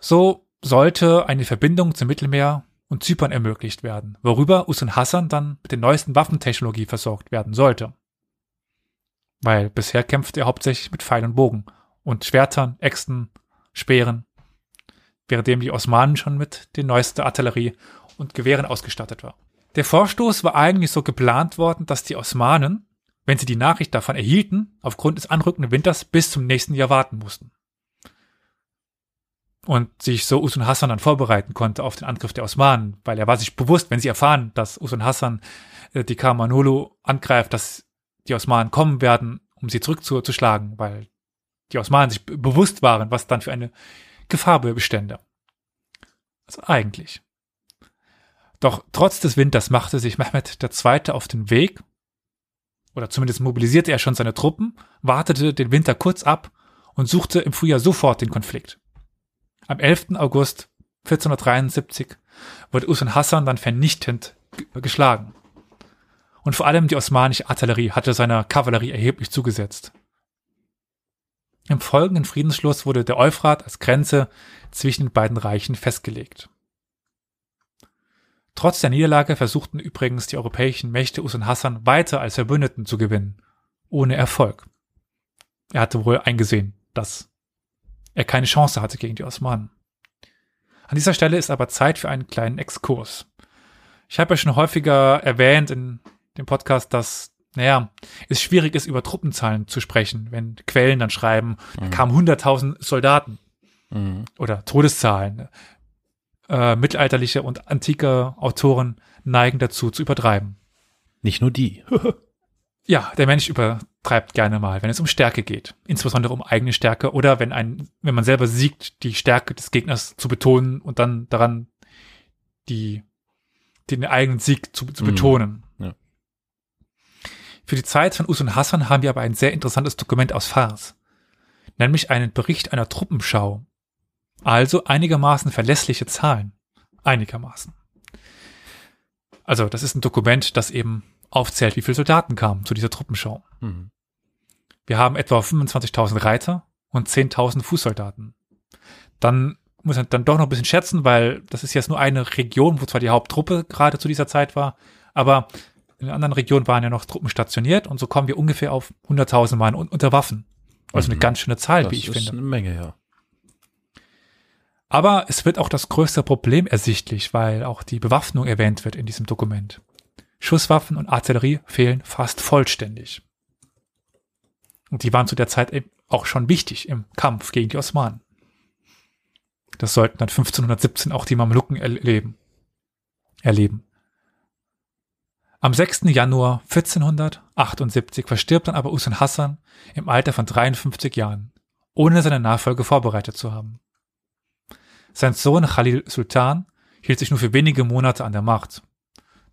So sollte eine Verbindung zum Mittelmeer und Zypern ermöglicht werden, worüber Usun Hassan dann mit der neuesten Waffentechnologie versorgt werden sollte. Weil bisher kämpfte er hauptsächlich mit Pfeil und Bogen und Schwertern, Äxten, Speeren, währenddem die Osmanen schon mit der neuesten Artillerie und Gewehren ausgestattet war. Der Vorstoß war eigentlich so geplant worden, dass die Osmanen wenn sie die Nachricht davon erhielten, aufgrund des anrückenden Winters bis zum nächsten Jahr warten mussten. Und sich so Usun Hassan dann vorbereiten konnte auf den Angriff der Osmanen, weil er war sich bewusst, wenn sie erfahren, dass Usun Hassan äh, die Kamanolo angreift, dass die Osmanen kommen werden, um sie zurückzuschlagen, weil die Osmanen sich bewusst waren, was dann für eine Gefahr bestände. Also eigentlich. Doch trotz des Winters machte sich Mehmed II. auf den Weg oder zumindest mobilisierte er schon seine Truppen, wartete den Winter kurz ab und suchte im Frühjahr sofort den Konflikt. Am 11. August 1473 wurde Usun Hassan dann vernichtend geschlagen. Und vor allem die osmanische Artillerie hatte seiner Kavallerie erheblich zugesetzt. Im folgenden Friedensschluss wurde der Euphrat als Grenze zwischen den beiden Reichen festgelegt. Trotz der Niederlage versuchten übrigens die europäischen Mächte Usun Hassan weiter als Verbündeten zu gewinnen, ohne Erfolg. Er hatte wohl eingesehen, dass er keine Chance hatte gegen die Osmanen. An dieser Stelle ist aber Zeit für einen kleinen Exkurs. Ich habe ja schon häufiger erwähnt in dem Podcast, dass, naja, es schwierig ist, über Truppenzahlen zu sprechen, wenn Quellen dann schreiben, mhm. da kamen 100.000 Soldaten mhm. oder Todeszahlen äh, mittelalterliche und antike Autoren neigen dazu zu übertreiben. Nicht nur die. ja, der Mensch übertreibt gerne mal, wenn es um Stärke geht, insbesondere um eigene Stärke oder wenn ein, wenn man selber siegt, die Stärke des Gegners zu betonen und dann daran die den eigenen Sieg zu, zu mhm. betonen. Für die Zeit von Usun Hassan haben wir aber ein sehr interessantes Dokument aus Fars, nämlich einen Bericht einer Truppenschau. Also einigermaßen verlässliche Zahlen. Einigermaßen. Also das ist ein Dokument, das eben aufzählt, wie viele Soldaten kamen zu dieser Truppenschau. Mhm. Wir haben etwa 25.000 Reiter und 10.000 Fußsoldaten. Dann muss man dann doch noch ein bisschen schätzen, weil das ist jetzt nur eine Region, wo zwar die Haupttruppe gerade zu dieser Zeit war, aber in anderen Regionen waren ja noch Truppen stationiert und so kommen wir ungefähr auf 100.000 Mann unter Waffen. Also mhm. eine ganz schöne Zahl, das wie ich finde. Das ist eine Menge, ja. Aber es wird auch das größte Problem ersichtlich, weil auch die Bewaffnung erwähnt wird in diesem Dokument. Schusswaffen und Artillerie fehlen fast vollständig. Und die waren zu der Zeit eben auch schon wichtig im Kampf gegen die Osmanen. Das sollten dann 1517 auch die Mamluken erleben. erleben. Am 6. Januar 1478 verstirbt dann aber Usun Hassan im Alter von 53 Jahren, ohne seine Nachfolge vorbereitet zu haben. Sein Sohn Khalil Sultan hielt sich nur für wenige Monate an der Macht.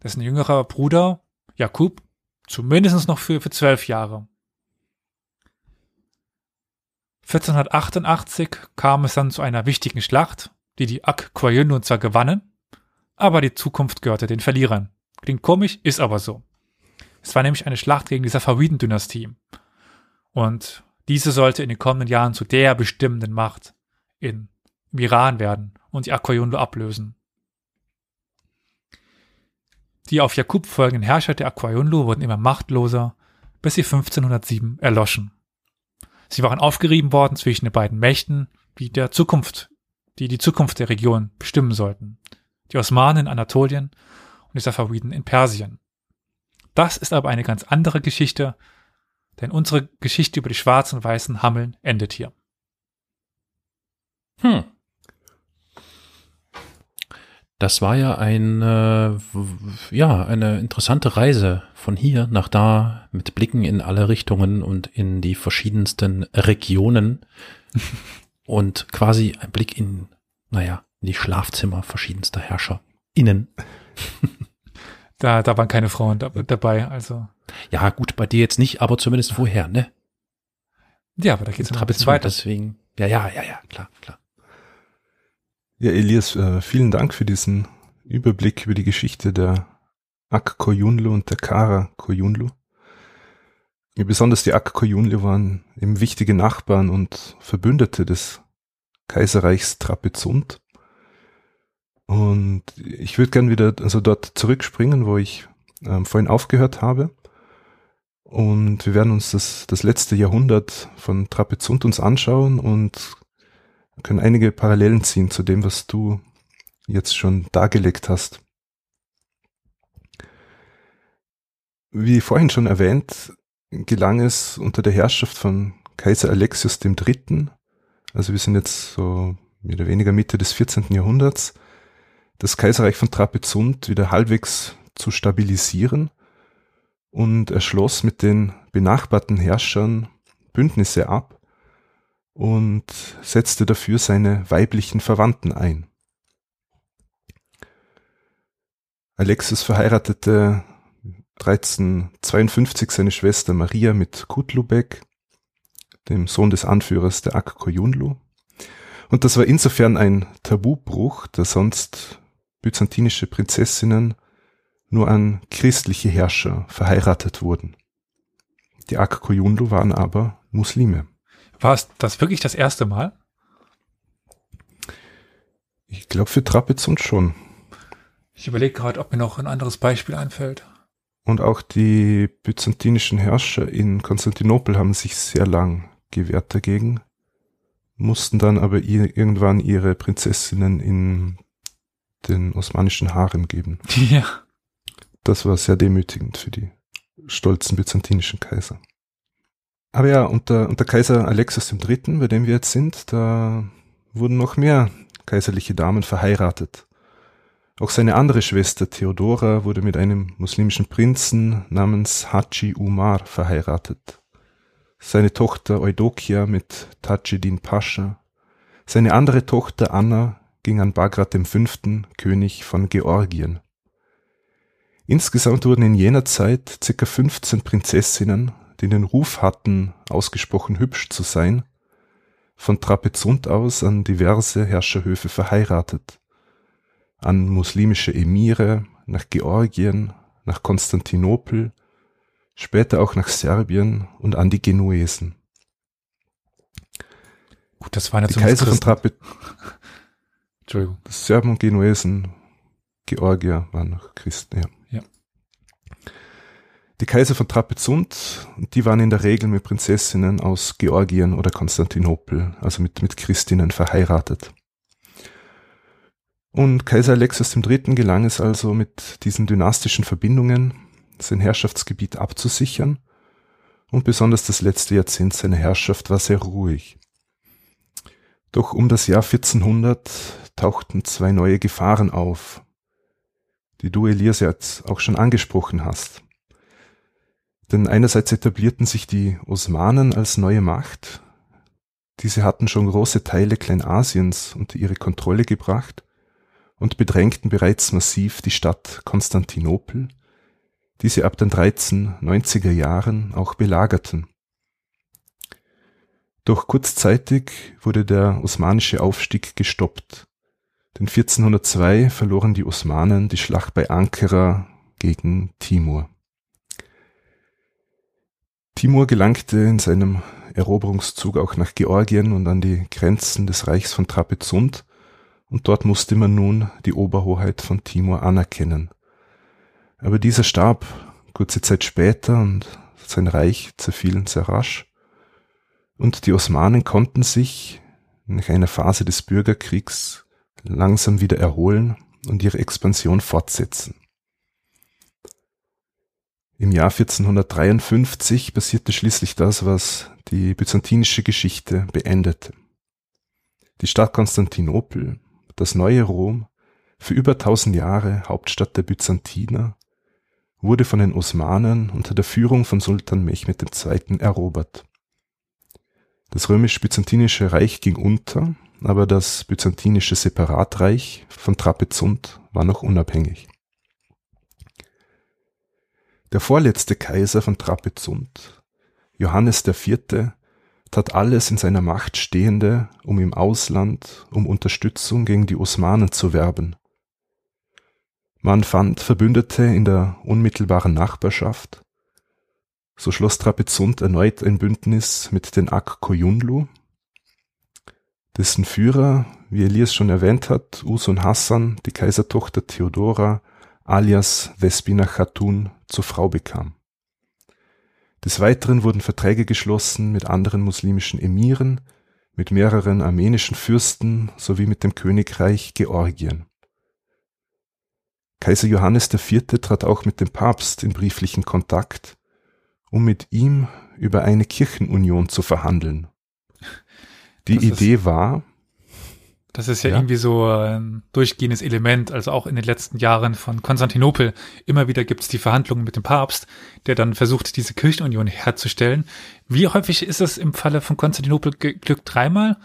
Dessen jüngerer Bruder Jakub zumindest noch für, für zwölf Jahre. 1488 kam es dann zu einer wichtigen Schlacht, die die Ak Kwajunu zwar gewannen, aber die Zukunft gehörte den Verlierern. Klingt komisch, ist aber so. Es war nämlich eine Schlacht gegen die Safawiden-Dynastie. Und diese sollte in den kommenden Jahren zu der bestimmenden Macht in, im Iran werden und die Akoyunlu ablösen. Die auf Jakub folgenden Herrscher der Akoyunlu wurden immer machtloser, bis sie 1507 erloschen. Sie waren aufgerieben worden zwischen den beiden Mächten, die der Zukunft, die die Zukunft der Region bestimmen sollten. Die Osmanen in Anatolien und die Safawiden in Persien. Das ist aber eine ganz andere Geschichte, denn unsere Geschichte über die schwarzen und weißen Hammeln endet hier. Hm. Das war ja ein, äh, ja, eine interessante Reise von hier nach da mit Blicken in alle Richtungen und in die verschiedensten Regionen und quasi ein Blick in, naja, in die Schlafzimmer verschiedenster Herrscher innen. da, da waren keine Frauen da, dabei, also. Ja, gut, bei dir jetzt nicht, aber zumindest vorher, ne? Ja, aber da geht's noch ein weiter. Deswegen, ja, ja, ja, ja, klar, klar. Ja, Elias, äh, vielen Dank für diesen Überblick über die Geschichte der Ak Koyunlu und der Kara Koyunlu. Ja, besonders die Ak Koyunlu waren eben wichtige Nachbarn und Verbündete des Kaiserreichs Trapezunt. Und ich würde gern wieder also dort zurückspringen, wo ich ähm, vorhin aufgehört habe. Und wir werden uns das, das letzte Jahrhundert von Trapezunt uns anschauen und können einige Parallelen ziehen zu dem, was du jetzt schon dargelegt hast. Wie vorhin schon erwähnt, gelang es unter der Herrschaft von Kaiser Alexius III., also wir sind jetzt so mehr oder weniger Mitte des 14. Jahrhunderts, das Kaiserreich von Trapezunt wieder halbwegs zu stabilisieren und er schloss mit den benachbarten Herrschern Bündnisse ab, und setzte dafür seine weiblichen Verwandten ein. Alexis verheiratete 1352 seine Schwester Maria mit Kutlubek, dem Sohn des Anführers der Ak Koyunlu. Und das war insofern ein Tabubruch, da sonst byzantinische Prinzessinnen nur an christliche Herrscher verheiratet wurden. Die Ak Koyunlu waren aber Muslime. War es das wirklich das erste Mal? Ich glaube für Trapezunt schon. Ich überlege gerade, ob mir noch ein anderes Beispiel einfällt. Und auch die byzantinischen Herrscher in Konstantinopel haben sich sehr lang gewehrt dagegen, mussten dann aber irgendwann ihre Prinzessinnen in den osmanischen Harem geben. Ja. Das war sehr demütigend für die stolzen byzantinischen Kaiser. Aber ja, unter, unter Kaiser Alexis III., bei dem wir jetzt sind, da wurden noch mehr kaiserliche Damen verheiratet. Auch seine andere Schwester Theodora wurde mit einem muslimischen Prinzen namens Haji Umar verheiratet. Seine Tochter Eudokia mit Tajeddin Pascha. Seine andere Tochter Anna ging an Bagrat V., König von Georgien. Insgesamt wurden in jener Zeit circa 15 Prinzessinnen, die den Ruf hatten, ausgesprochen hübsch zu sein, von Trapezunt aus an diverse Herrscherhöfe verheiratet, an muslimische Emire, nach Georgien, nach Konstantinopel, später auch nach Serbien und an die Genuesen. Gut, das waren ja die Kaiser von Trape Entschuldigung. Serben und Genuesen, Georgier waren noch Christen, ja. ja. Die Kaiser von Trapezunt, die waren in der Regel mit Prinzessinnen aus Georgien oder Konstantinopel, also mit, mit Christinnen verheiratet. Und Kaiser Alexios III. gelang es also mit diesen dynastischen Verbindungen, sein Herrschaftsgebiet abzusichern und besonders das letzte Jahrzehnt seiner Herrschaft war sehr ruhig. Doch um das Jahr 1400 tauchten zwei neue Gefahren auf, die du, Elias, jetzt auch schon angesprochen hast. Denn einerseits etablierten sich die Osmanen als neue Macht. Diese hatten schon große Teile Kleinasiens unter ihre Kontrolle gebracht und bedrängten bereits massiv die Stadt Konstantinopel, die sie ab den 1390er Jahren auch belagerten. Doch kurzzeitig wurde der osmanische Aufstieg gestoppt. Denn 1402 verloren die Osmanen die Schlacht bei Ankara gegen Timur. Timur gelangte in seinem Eroberungszug auch nach Georgien und an die Grenzen des Reichs von Trapezunt, und dort musste man nun die Oberhoheit von Timur anerkennen. Aber dieser starb kurze Zeit später und sein Reich zerfiel sehr rasch. Und die Osmanen konnten sich nach einer Phase des Bürgerkriegs langsam wieder erholen und ihre Expansion fortsetzen. Im Jahr 1453 passierte schließlich das, was die byzantinische Geschichte beendete. Die Stadt Konstantinopel, das neue Rom, für über tausend Jahre Hauptstadt der Byzantiner, wurde von den Osmanen unter der Führung von Sultan Mehmed II. erobert. Das römisch-byzantinische Reich ging unter, aber das byzantinische Separatreich von Trapezunt war noch unabhängig. Der vorletzte Kaiser von Trapezunt, Johannes IV., tat alles in seiner Macht Stehende, um im Ausland um Unterstützung gegen die Osmanen zu werben. Man fand Verbündete in der unmittelbaren Nachbarschaft. So schloss Trapezunt erneut ein Bündnis mit den Ak Koyunlu, dessen Führer, wie Elias schon erwähnt hat, Usun Hassan, die Kaisertochter Theodora, alias Vespina Khatun, zur Frau bekam. Des Weiteren wurden Verträge geschlossen mit anderen muslimischen Emiren, mit mehreren armenischen Fürsten sowie mit dem Königreich Georgien. Kaiser Johannes IV. trat auch mit dem Papst in brieflichen Kontakt, um mit ihm über eine Kirchenunion zu verhandeln. Die das Idee ist, war, das ist ja, ja, irgendwie so ein durchgehendes Element, also auch in den letzten Jahren von Konstantinopel. Immer wieder gibt es die Verhandlungen mit dem Papst, der dann versucht, diese Kirchenunion herzustellen. Wie häufig ist es im Falle von Konstantinopel geglückt? Dreimal,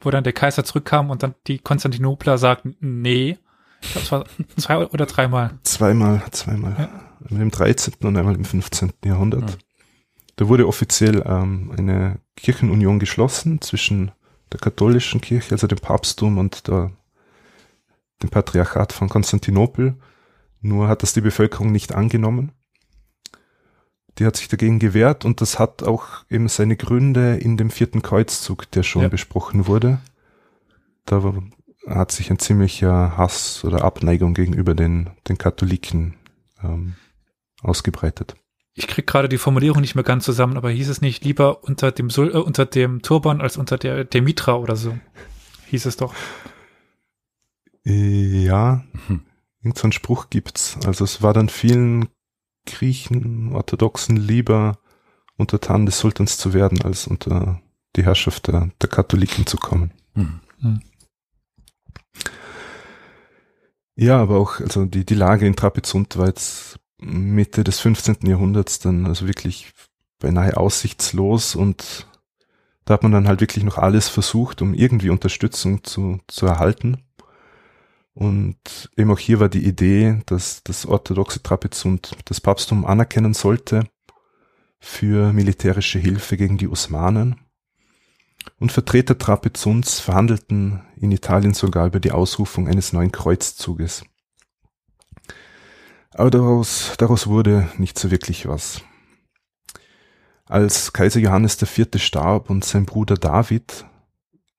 wo dann der Kaiser zurückkam und dann die Konstantinopler sagten, nee. Ich glaube, es war zwei oder dreimal. Zweimal, zweimal. Ja. Einmal im 13. und einmal im 15. Jahrhundert. Ja. Da wurde offiziell ähm, eine Kirchenunion geschlossen zwischen der katholischen Kirche, also dem Papsttum und der, dem Patriarchat von Konstantinopel. Nur hat das die Bevölkerung nicht angenommen. Die hat sich dagegen gewehrt und das hat auch eben seine Gründe in dem vierten Kreuzzug, der schon ja. besprochen wurde. Da hat sich ein ziemlicher Hass oder Abneigung gegenüber den, den Katholiken ähm, ausgebreitet ich krieg gerade die Formulierung nicht mehr ganz zusammen, aber hieß es nicht lieber unter dem Sul äh, unter dem Turban als unter der, der Mitra oder so? Hieß es doch. Ja, mhm. irgend so ein Spruch gibt's. Also es war dann vielen Griechen, Orthodoxen lieber untertan des Sultans zu werden, als unter die Herrschaft der, der Katholiken zu kommen. Mhm. Ja, aber auch, also die, die Lage in Trapezunt war jetzt Mitte des 15. Jahrhunderts dann also wirklich beinahe aussichtslos und da hat man dann halt wirklich noch alles versucht, um irgendwie Unterstützung zu, zu erhalten. Und eben auch hier war die Idee, dass das orthodoxe Trapezunt das Papsttum anerkennen sollte für militärische Hilfe gegen die Osmanen. Und Vertreter Trapezunts verhandelten in Italien sogar über die Ausrufung eines neuen Kreuzzuges. Aber daraus, daraus wurde nicht so wirklich was. Als Kaiser Johannes IV. starb und sein Bruder David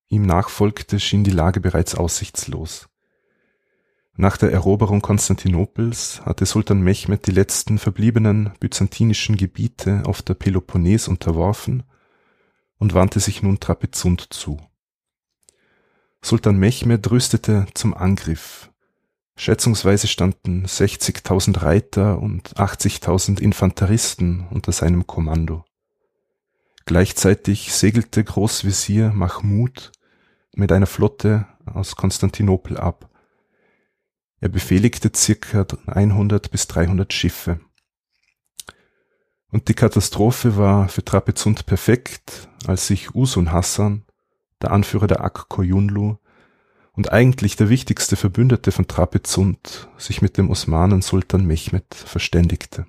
ihm nachfolgte, schien die Lage bereits aussichtslos. Nach der Eroberung Konstantinopels hatte Sultan Mechmed die letzten verbliebenen byzantinischen Gebiete auf der Peloponnes unterworfen und wandte sich nun Trapezunt zu. Sultan Mechmed rüstete zum Angriff. Schätzungsweise standen 60.000 Reiter und 80.000 Infanteristen unter seinem Kommando. Gleichzeitig segelte Großvezier Mahmud mit einer Flotte aus Konstantinopel ab er befehligte circa 100 bis 300 Schiffe. Und die Katastrophe war für Trapezunt perfekt, als sich Usun Hassan, der Anführer der Ak Koyunlu und eigentlich der wichtigste Verbündete von Trapezunt, sich mit dem Osmanen Sultan Mehmed verständigte.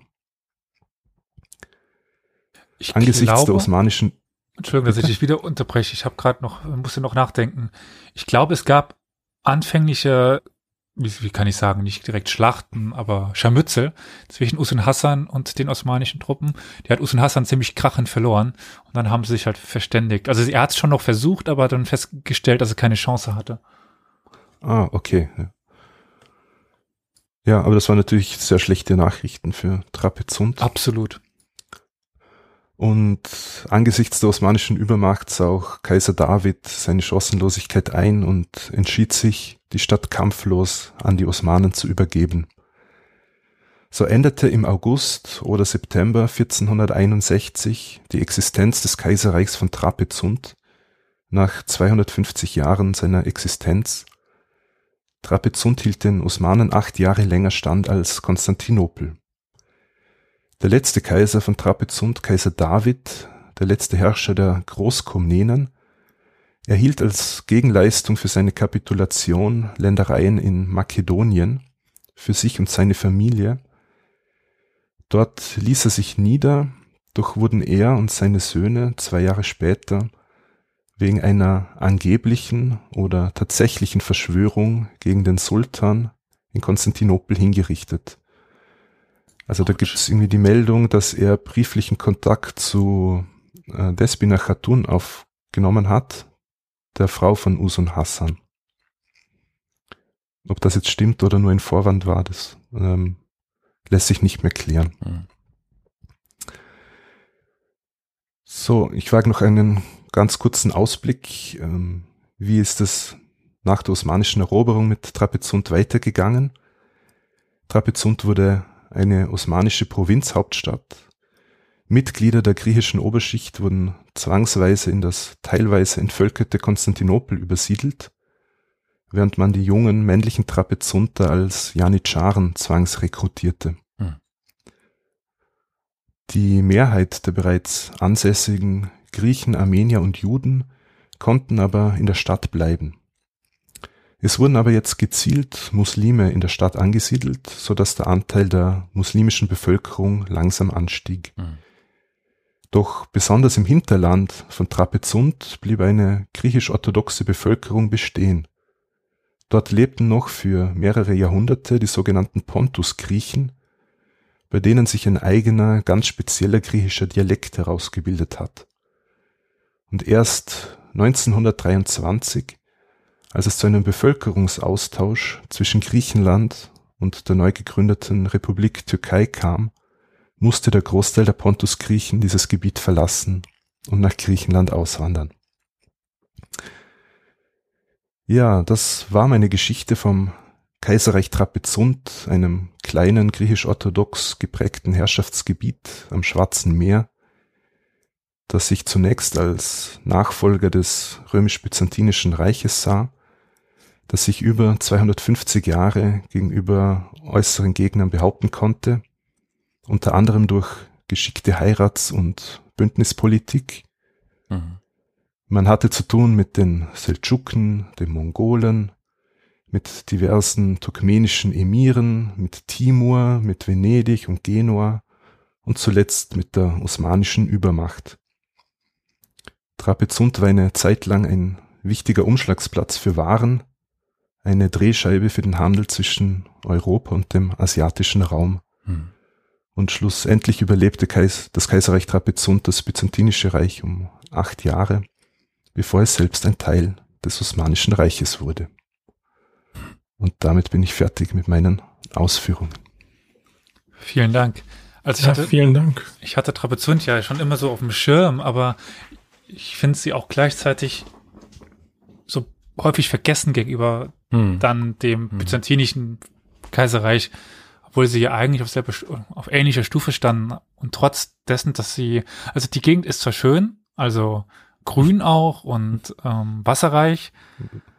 Ich Angesichts glaube, der osmanischen Entschuldigung, dass ich dich wieder unterbreche. Ich habe gerade noch, musste noch nachdenken. Ich glaube, es gab anfängliche wie, wie kann ich sagen, nicht direkt Schlachten, aber Scharmützel zwischen Usun Hassan und den osmanischen Truppen. Die hat Usun Hassan ziemlich krachend verloren und dann haben sie sich halt verständigt. Also er hat es schon noch versucht, aber dann festgestellt, dass er keine Chance hatte. Ah, okay. Ja, aber das waren natürlich sehr schlechte Nachrichten für Trapezunt. Absolut. Und angesichts der osmanischen Übermacht sah auch Kaiser David seine Chancenlosigkeit ein und entschied sich, die Stadt kampflos an die Osmanen zu übergeben. So endete im August oder September 1461 die Existenz des Kaiserreichs von Trapezunt nach 250 Jahren seiner Existenz. Trapezunt hielt den Osmanen acht Jahre länger stand als Konstantinopel. Der letzte Kaiser von Trapezunt, Kaiser David, der letzte Herrscher der Großkomnenen, erhielt als Gegenleistung für seine Kapitulation Ländereien in Makedonien für sich und seine Familie. Dort ließ er sich nieder, doch wurden er und seine Söhne zwei Jahre später wegen einer angeblichen oder tatsächlichen Verschwörung gegen den Sultan in Konstantinopel hingerichtet. Also da gibt es irgendwie die Meldung, dass er brieflichen Kontakt zu äh, Despina Khatun aufgenommen hat, der Frau von Usun Hassan. Ob das jetzt stimmt oder nur ein Vorwand war, das ähm, lässt sich nicht mehr klären. Mhm. So, ich wage noch einen ganz kurzen Ausblick. Ähm, wie ist es nach der osmanischen Eroberung mit Trapezunt weitergegangen? Trapezunt wurde eine osmanische Provinzhauptstadt. Mitglieder der griechischen Oberschicht wurden zwangsweise in das teilweise entvölkerte Konstantinopel übersiedelt, während man die jungen männlichen Trapezunter als Janitscharen zwangsrekrutierte. Hm. Die Mehrheit der bereits ansässigen Griechen, Armenier und Juden konnten aber in der Stadt bleiben. Es wurden aber jetzt gezielt Muslime in der Stadt angesiedelt, so dass der Anteil der muslimischen Bevölkerung langsam anstieg. Mhm. Doch besonders im Hinterland von Trapezunt blieb eine griechisch-orthodoxe Bevölkerung bestehen. Dort lebten noch für mehrere Jahrhunderte die sogenannten Pontus-Griechen, bei denen sich ein eigener, ganz spezieller griechischer Dialekt herausgebildet hat. Und erst 1923 als es zu einem Bevölkerungsaustausch zwischen Griechenland und der neu gegründeten Republik Türkei kam, musste der Großteil der Pontus-Griechen dieses Gebiet verlassen und nach Griechenland auswandern. Ja, das war meine Geschichte vom Kaiserreich Trapezunt, einem kleinen griechisch-orthodox geprägten Herrschaftsgebiet am Schwarzen Meer, das sich zunächst als Nachfolger des römisch-byzantinischen Reiches sah das sich über 250 Jahre gegenüber äußeren Gegnern behaupten konnte, unter anderem durch geschickte Heirats- und Bündnispolitik. Mhm. Man hatte zu tun mit den Seldschuken, den Mongolen, mit diversen turkmenischen Emiren, mit Timur, mit Venedig und Genua und zuletzt mit der osmanischen Übermacht. Trapezunt war eine Zeit lang ein wichtiger Umschlagsplatz für Waren, eine Drehscheibe für den Handel zwischen Europa und dem asiatischen Raum. Hm. Und schlussendlich überlebte Kais das Kaiserreich Trapezunt das Byzantinische Reich um acht Jahre, bevor es selbst ein Teil des Osmanischen Reiches wurde. Und damit bin ich fertig mit meinen Ausführungen. Vielen Dank. Also ich ja, hatte, vielen Dank. Ich hatte Trapezunt ja schon immer so auf dem Schirm, aber ich finde sie auch gleichzeitig so häufig vergessen gegenüber hm. dann dem hm. byzantinischen Kaiserreich, obwohl sie ja eigentlich auf, selbe, auf ähnlicher Stufe standen und trotz dessen, dass sie, also die Gegend ist zwar schön, also grün auch und ähm, wasserreich.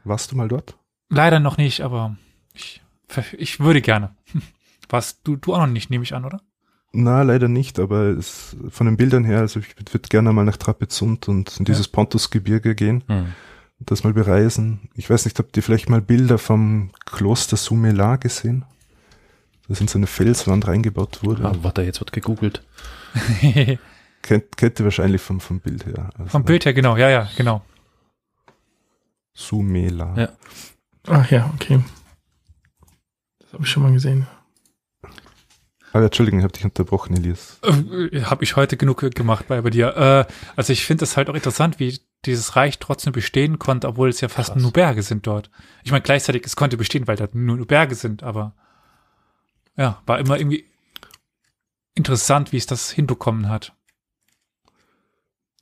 Warst du mal dort? Leider noch nicht, aber ich, ich würde gerne. Warst du, du auch noch nicht, nehme ich an, oder? Na, leider nicht, aber es, von den Bildern her, also ich würde gerne mal nach Trapezunt und in dieses ja. Pontusgebirge gehen. Hm das mal bereisen. Ich weiß nicht, habt ihr vielleicht mal Bilder vom Kloster Sumela gesehen? Das in so eine Felswand reingebaut wurde. Ah, warte, jetzt wird gegoogelt. kennt, kennt ihr wahrscheinlich vom, vom Bild her. Also vom Bild her, genau, ja, ja, genau. Sumela. Ja. Ach ja, okay. Das habe ich schon mal gesehen. Ah, Entschuldigung, ich habe dich unterbrochen, Elias. Äh, habe ich heute genug gemacht bei, bei dir. Äh, also ich finde es halt auch interessant, wie dieses Reich trotzdem bestehen konnte, obwohl es ja fast Krass. nur Berge sind dort. Ich meine, gleichzeitig, es konnte bestehen, weil da nur, nur Berge sind, aber ja, war immer irgendwie interessant, wie es das hinbekommen hat.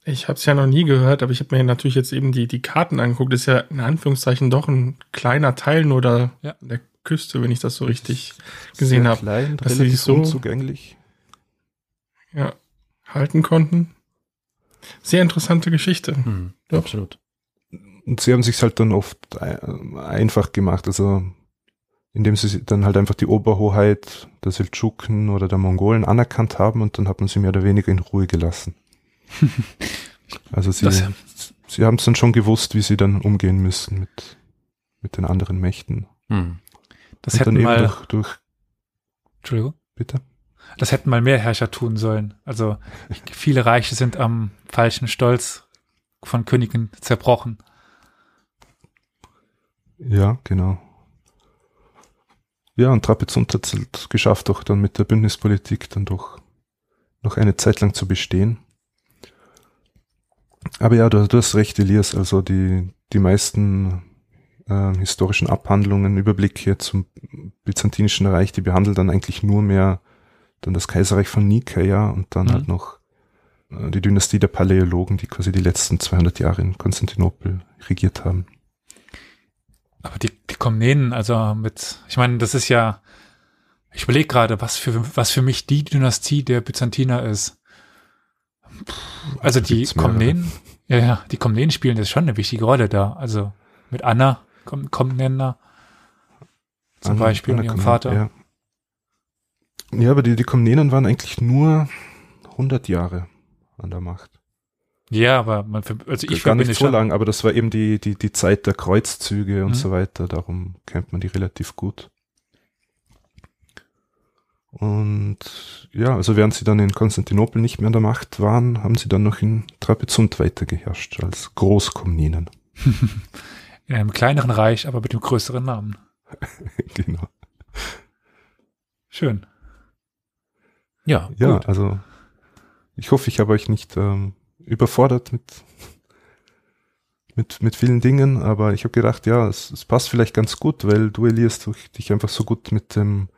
Ich habe es ja noch nie gehört, aber ich habe mir natürlich jetzt eben die, die Karten angeguckt. Das ist ja in Anführungszeichen doch ein kleiner Teil nur da ja. der Küste, wenn ich das so richtig gesehen habe. Klein, dass sie sich so unzugänglich. Ja, halten konnten. Sehr interessante Geschichte. Hm, absolut. Und sie haben sich halt dann oft einfach gemacht, also indem sie dann halt einfach die Oberhoheit der Seldschuken oder der Mongolen anerkannt haben und dann hat man sie mehr oder weniger in Ruhe gelassen. also sie, das, sie haben es dann schon gewusst, wie sie dann umgehen müssen mit, mit den anderen Mächten. Hm. Das und hätten mal durch, durch Entschuldigung. Bitte. Das hätten mal mehr Herrscher tun sollen. Also viele Reiche sind am falschen Stolz von Königen zerbrochen. Ja, genau. Ja, und Trapezunt hat es geschafft, auch dann mit der Bündnispolitik dann doch noch eine Zeit lang zu bestehen. Aber ja, du, du hast recht, Elias, also die, die meisten äh, historischen Abhandlungen, Überblicke zum Byzantinischen Reich, die behandeln dann eigentlich nur mehr dann das Kaiserreich von Nikaia und dann mhm. halt noch äh, die Dynastie der Paläologen, die quasi die letzten 200 Jahre in Konstantinopel regiert haben. Aber die, die Komnenen, also mit, ich meine, das ist ja, ich überlege gerade, was für, was für mich die Dynastie der Byzantiner ist. Also die Komnenen, ja, ja, die Komnenen spielen jetzt schon eine wichtige Rolle da. Also mit Anna, Komnenna, zum Anna, Beispiel, Anna ihrem Vater. Ja. Ja, aber die, die Komnenen waren eigentlich nur 100 Jahre an der Macht. Ja, aber man, also ich gar nicht so lang, aber das war eben die, die, die Zeit der Kreuzzüge und mhm. so weiter, darum kennt man die relativ gut. Und ja, also während sie dann in Konstantinopel nicht mehr an der Macht waren, haben sie dann noch in Trapezunt weiter geherrscht als Großkomninen. in einem kleineren Reich, aber mit dem größeren Namen. genau. Schön. Ja, ja, gut. also ich hoffe, ich habe euch nicht ähm, überfordert mit, mit, mit vielen Dingen, aber ich habe gedacht, ja, es, es passt vielleicht ganz gut, weil du, Elias, du dich einfach so gut mit dem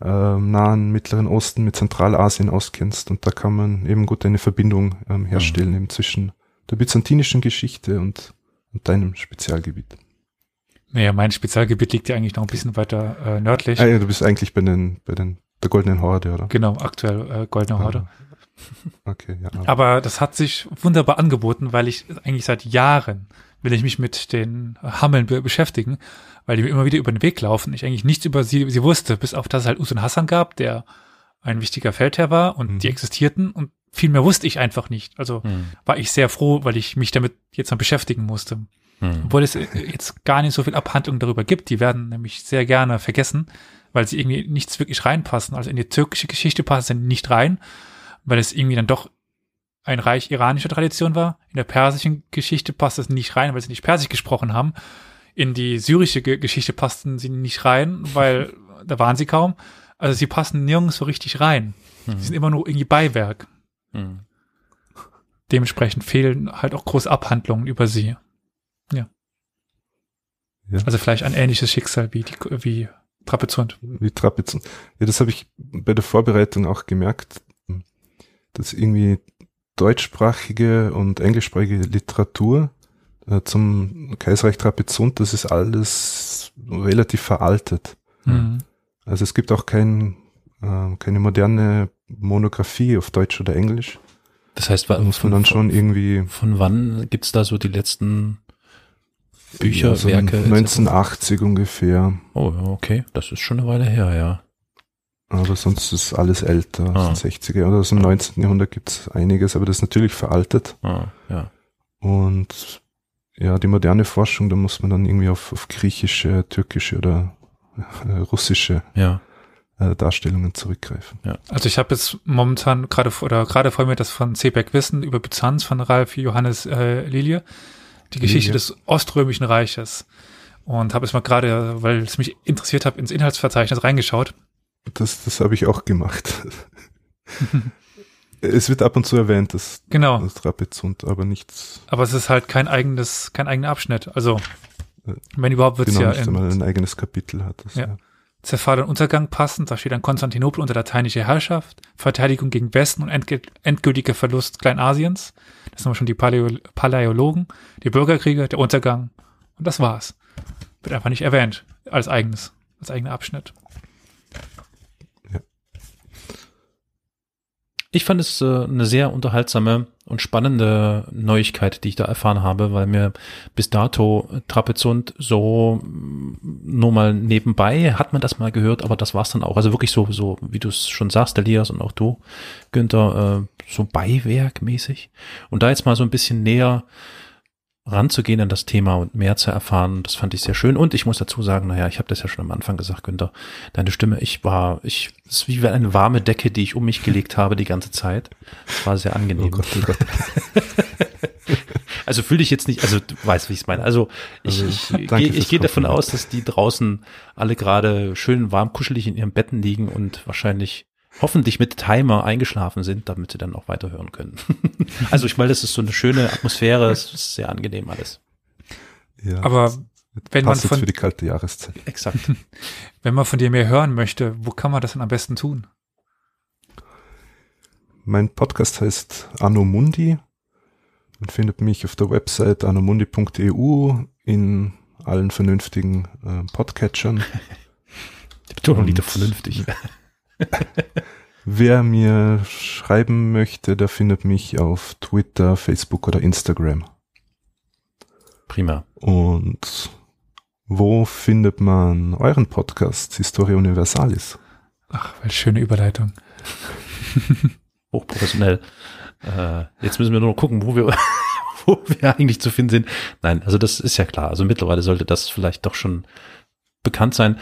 ähm, nahen Mittleren Osten, mit Zentralasien auskennst und da kann man eben gut eine Verbindung ähm, herstellen mhm. eben zwischen der byzantinischen Geschichte und, und deinem Spezialgebiet. Naja, mein Spezialgebiet liegt ja eigentlich noch ein bisschen weiter äh, nördlich. Ah, ja, du bist eigentlich bei den, bei den der Goldenen Horde, oder? Genau, aktuell äh, Goldene Horde. Ah. Okay, ja. Aber. aber das hat sich wunderbar angeboten, weil ich eigentlich seit Jahren will ich mich mit den Hammeln be beschäftigen, weil die mir immer wieder über den Weg laufen. Ich eigentlich nichts über sie, sie wusste, bis auf das es halt Usun Hassan gab, der ein wichtiger Feldherr war und mhm. die existierten und viel mehr wusste ich einfach nicht. Also mhm. war ich sehr froh, weil ich mich damit jetzt mal beschäftigen musste. Hm. Obwohl es jetzt gar nicht so viel Abhandlung darüber gibt. Die werden nämlich sehr gerne vergessen, weil sie irgendwie nichts wirklich reinpassen. Also in die türkische Geschichte passen sie nicht rein, weil es irgendwie dann doch ein Reich iranischer Tradition war. In der persischen Geschichte passt es nicht rein, weil sie nicht persisch gesprochen haben. In die syrische Geschichte passten sie nicht rein, weil da waren sie kaum. Also sie passen nirgends so richtig rein. Mhm. Sie sind immer nur irgendwie Beiwerk. Mhm. Dementsprechend fehlen halt auch große Abhandlungen über sie. Ja. ja. Also vielleicht ein ähnliches Schicksal wie die, wie Trapezunt. Wie Trapezunt. Ja, das habe ich bei der Vorbereitung auch gemerkt, dass irgendwie deutschsprachige und englischsprachige Literatur äh, zum Kaiserreich Trapezunt, das ist alles relativ veraltet. Mhm. Also es gibt auch kein, äh, keine moderne Monographie auf Deutsch oder Englisch. Das heißt, da muss man dann schon irgendwie. Von wann gibt's da so die letzten Bücher, ja, so Werke? 1980 ungefähr. Oh, okay. Das ist schon eine Weile her, ja. Aber sonst ist alles älter, ah. 60er oder aus dem 19. Jahrhundert gibt's einiges, aber das ist natürlich veraltet. Ah, ja. Und ja, die moderne Forschung, da muss man dann irgendwie auf, auf griechische, türkische oder äh, russische ja. Äh, Darstellungen zurückgreifen. Ja. Also ich habe jetzt momentan gerade oder gerade vor mir das von Seebeck Wissen über Byzanz von Ralf Johannes äh, Lilie, die Geschichte Lilie. des Oströmischen Reiches. Und habe es mal gerade, weil es mich interessiert hat, ins Inhaltsverzeichnis reingeschaut. Das, das habe ich auch gemacht. es wird ab und zu erwähnt, das, genau. das Trapezund, aber nichts. Aber es ist halt kein eigenes, kein eigener Abschnitt. Also wenn überhaupt wird es genau, ja. Nicht einmal ein eigenes Kapitel hat es. Ja. ja. Zerfall und Untergang passend, da steht dann Konstantinopel unter lateinischer Herrschaft, Verteidigung gegen Westen und endgültiger Verlust Kleinasiens. Das sind wir schon die Paleo Paläologen, die Bürgerkriege, der Untergang und das war's. Wird einfach nicht erwähnt als eigenes, als eigener Abschnitt. Ich fand es äh, eine sehr unterhaltsame und spannende Neuigkeit, die ich da erfahren habe, weil mir bis dato Trapezund so mm, nur mal nebenbei hat man das mal gehört, aber das war's dann auch. Also wirklich so, so wie du es schon sagst, Elias und auch du, Günther, äh, so Beiwerkmäßig. Und da jetzt mal so ein bisschen näher ranzugehen an das Thema und mehr zu erfahren. Das fand ich sehr schön. Und ich muss dazu sagen, naja, ich habe das ja schon am Anfang gesagt, Günther, deine Stimme, ich war, ich, es ist wie eine warme Decke, die ich um mich gelegt habe die ganze Zeit. Es war sehr angenehm. Oh Gott, oh Gott. also fühl dich jetzt nicht, also du weißt, wie ich es meine. Also ich, also, ich, ich, ich gehe davon aus, dass die draußen alle gerade schön warm kuschelig in ihren Betten liegen und wahrscheinlich hoffentlich mit Timer eingeschlafen sind, damit sie dann auch weiterhören können. also ich meine, das ist so eine schöne Atmosphäre, es ist sehr angenehm alles. Ja, Aber wenn man von für die kalte Jahreszeit. Exakt. Wenn man von dir mehr hören möchte, wo kann man das denn am besten tun? Mein Podcast heißt Anno Mundi. Man findet mich auf der Website anomundi.eu in allen vernünftigen äh, Podcatchern. Die Betonung liegt auf vernünftig. Wer mir schreiben möchte, der findet mich auf Twitter, Facebook oder Instagram. Prima. Und wo findet man euren Podcast Historia Universalis? Ach, weil schöne Überleitung. Hochprofessionell. Äh, jetzt müssen wir nur noch gucken, wo wir, wo wir eigentlich zu finden sind. Nein, also das ist ja klar. Also mittlerweile sollte das vielleicht doch schon bekannt sein.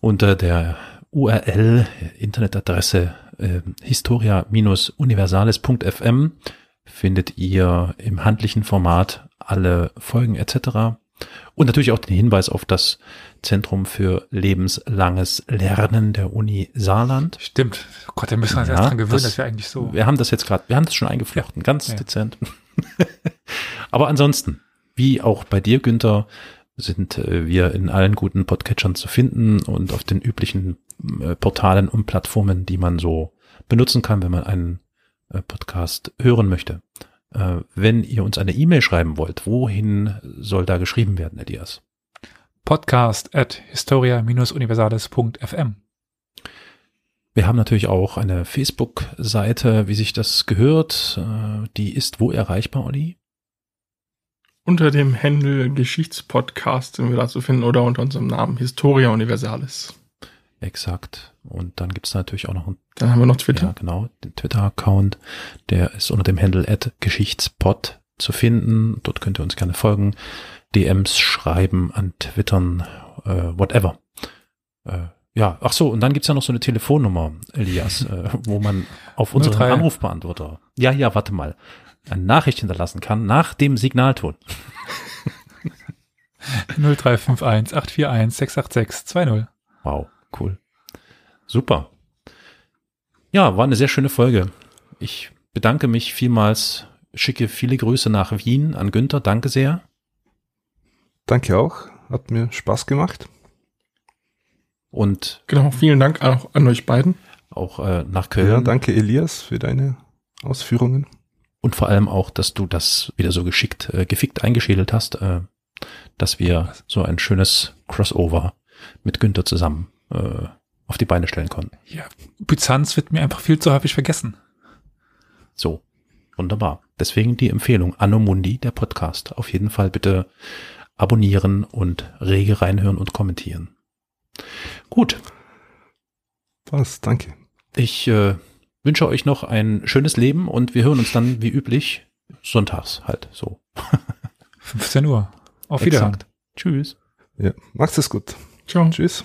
Unter der URL, Internetadresse äh, historia-universales.fm findet ihr im handlichen Format alle Folgen etc. Und natürlich auch den Hinweis auf das Zentrum für lebenslanges Lernen der Uni Saarland. Stimmt. Oh Gott, da müssen wir uns ja, erst dran gewöhnen, das, dass wir eigentlich so. Wir haben das jetzt gerade, wir haben das schon eingeflochten, ja. ganz ja. dezent. Aber ansonsten, wie auch bei dir, Günther, sind äh, wir in allen guten Podcatchern zu finden und auf den üblichen äh, Portalen und Plattformen, die man so benutzen kann, wenn man einen äh, Podcast hören möchte. Wenn ihr uns eine E-Mail schreiben wollt, wohin soll da geschrieben werden, Elias? Podcast at historia-universales.fm. Wir haben natürlich auch eine Facebook-Seite, wie sich das gehört. Die ist wo erreichbar, Olli? Unter dem Handel Geschichtspodcast sind wir da zu finden oder unter unserem Namen Historia Universalis. Exakt. Und dann gibt's natürlich auch noch einen. Dann haben wir noch Twitter. Ja, genau, den Twitter-Account. Der ist unter dem Handle at Geschichtspod zu finden. Dort könnt ihr uns gerne folgen, DMs schreiben, an Twittern, äh, whatever. Äh, ja, ach so, und dann gibt's ja noch so eine Telefonnummer, Elias, äh, wo man auf unseren 03. Anrufbeantworter, ja, ja, warte mal, eine Nachricht hinterlassen kann nach dem Signalton. 0351 841 686 20. Wow, cool. Super. Ja, war eine sehr schöne Folge. Ich bedanke mich vielmals, schicke viele Grüße nach Wien an Günther, danke sehr. Danke auch. Hat mir Spaß gemacht. Und Genau, vielen Dank auch an euch beiden. auch äh, nach Köln. Ja, danke Elias für deine Ausführungen. Und vor allem auch, dass du das wieder so geschickt, äh, gefickt eingeschädelt hast, äh, dass wir so ein schönes Crossover mit Günther zusammen äh, auf die Beine stellen konnten. Ja, Byzanz wird mir einfach viel zu häufig vergessen. So, wunderbar. Deswegen die Empfehlung, Anno Mundi, der Podcast. Auf jeden Fall bitte abonnieren und rege reinhören und kommentieren. Gut, Was? Danke. ich äh, wünsche euch noch ein schönes Leben und wir hören uns dann wie üblich sonntags halt so. 15 Uhr. Auf Wiedersehen. Tschüss. Ja, macht's es gut. Ciao. Tschüss.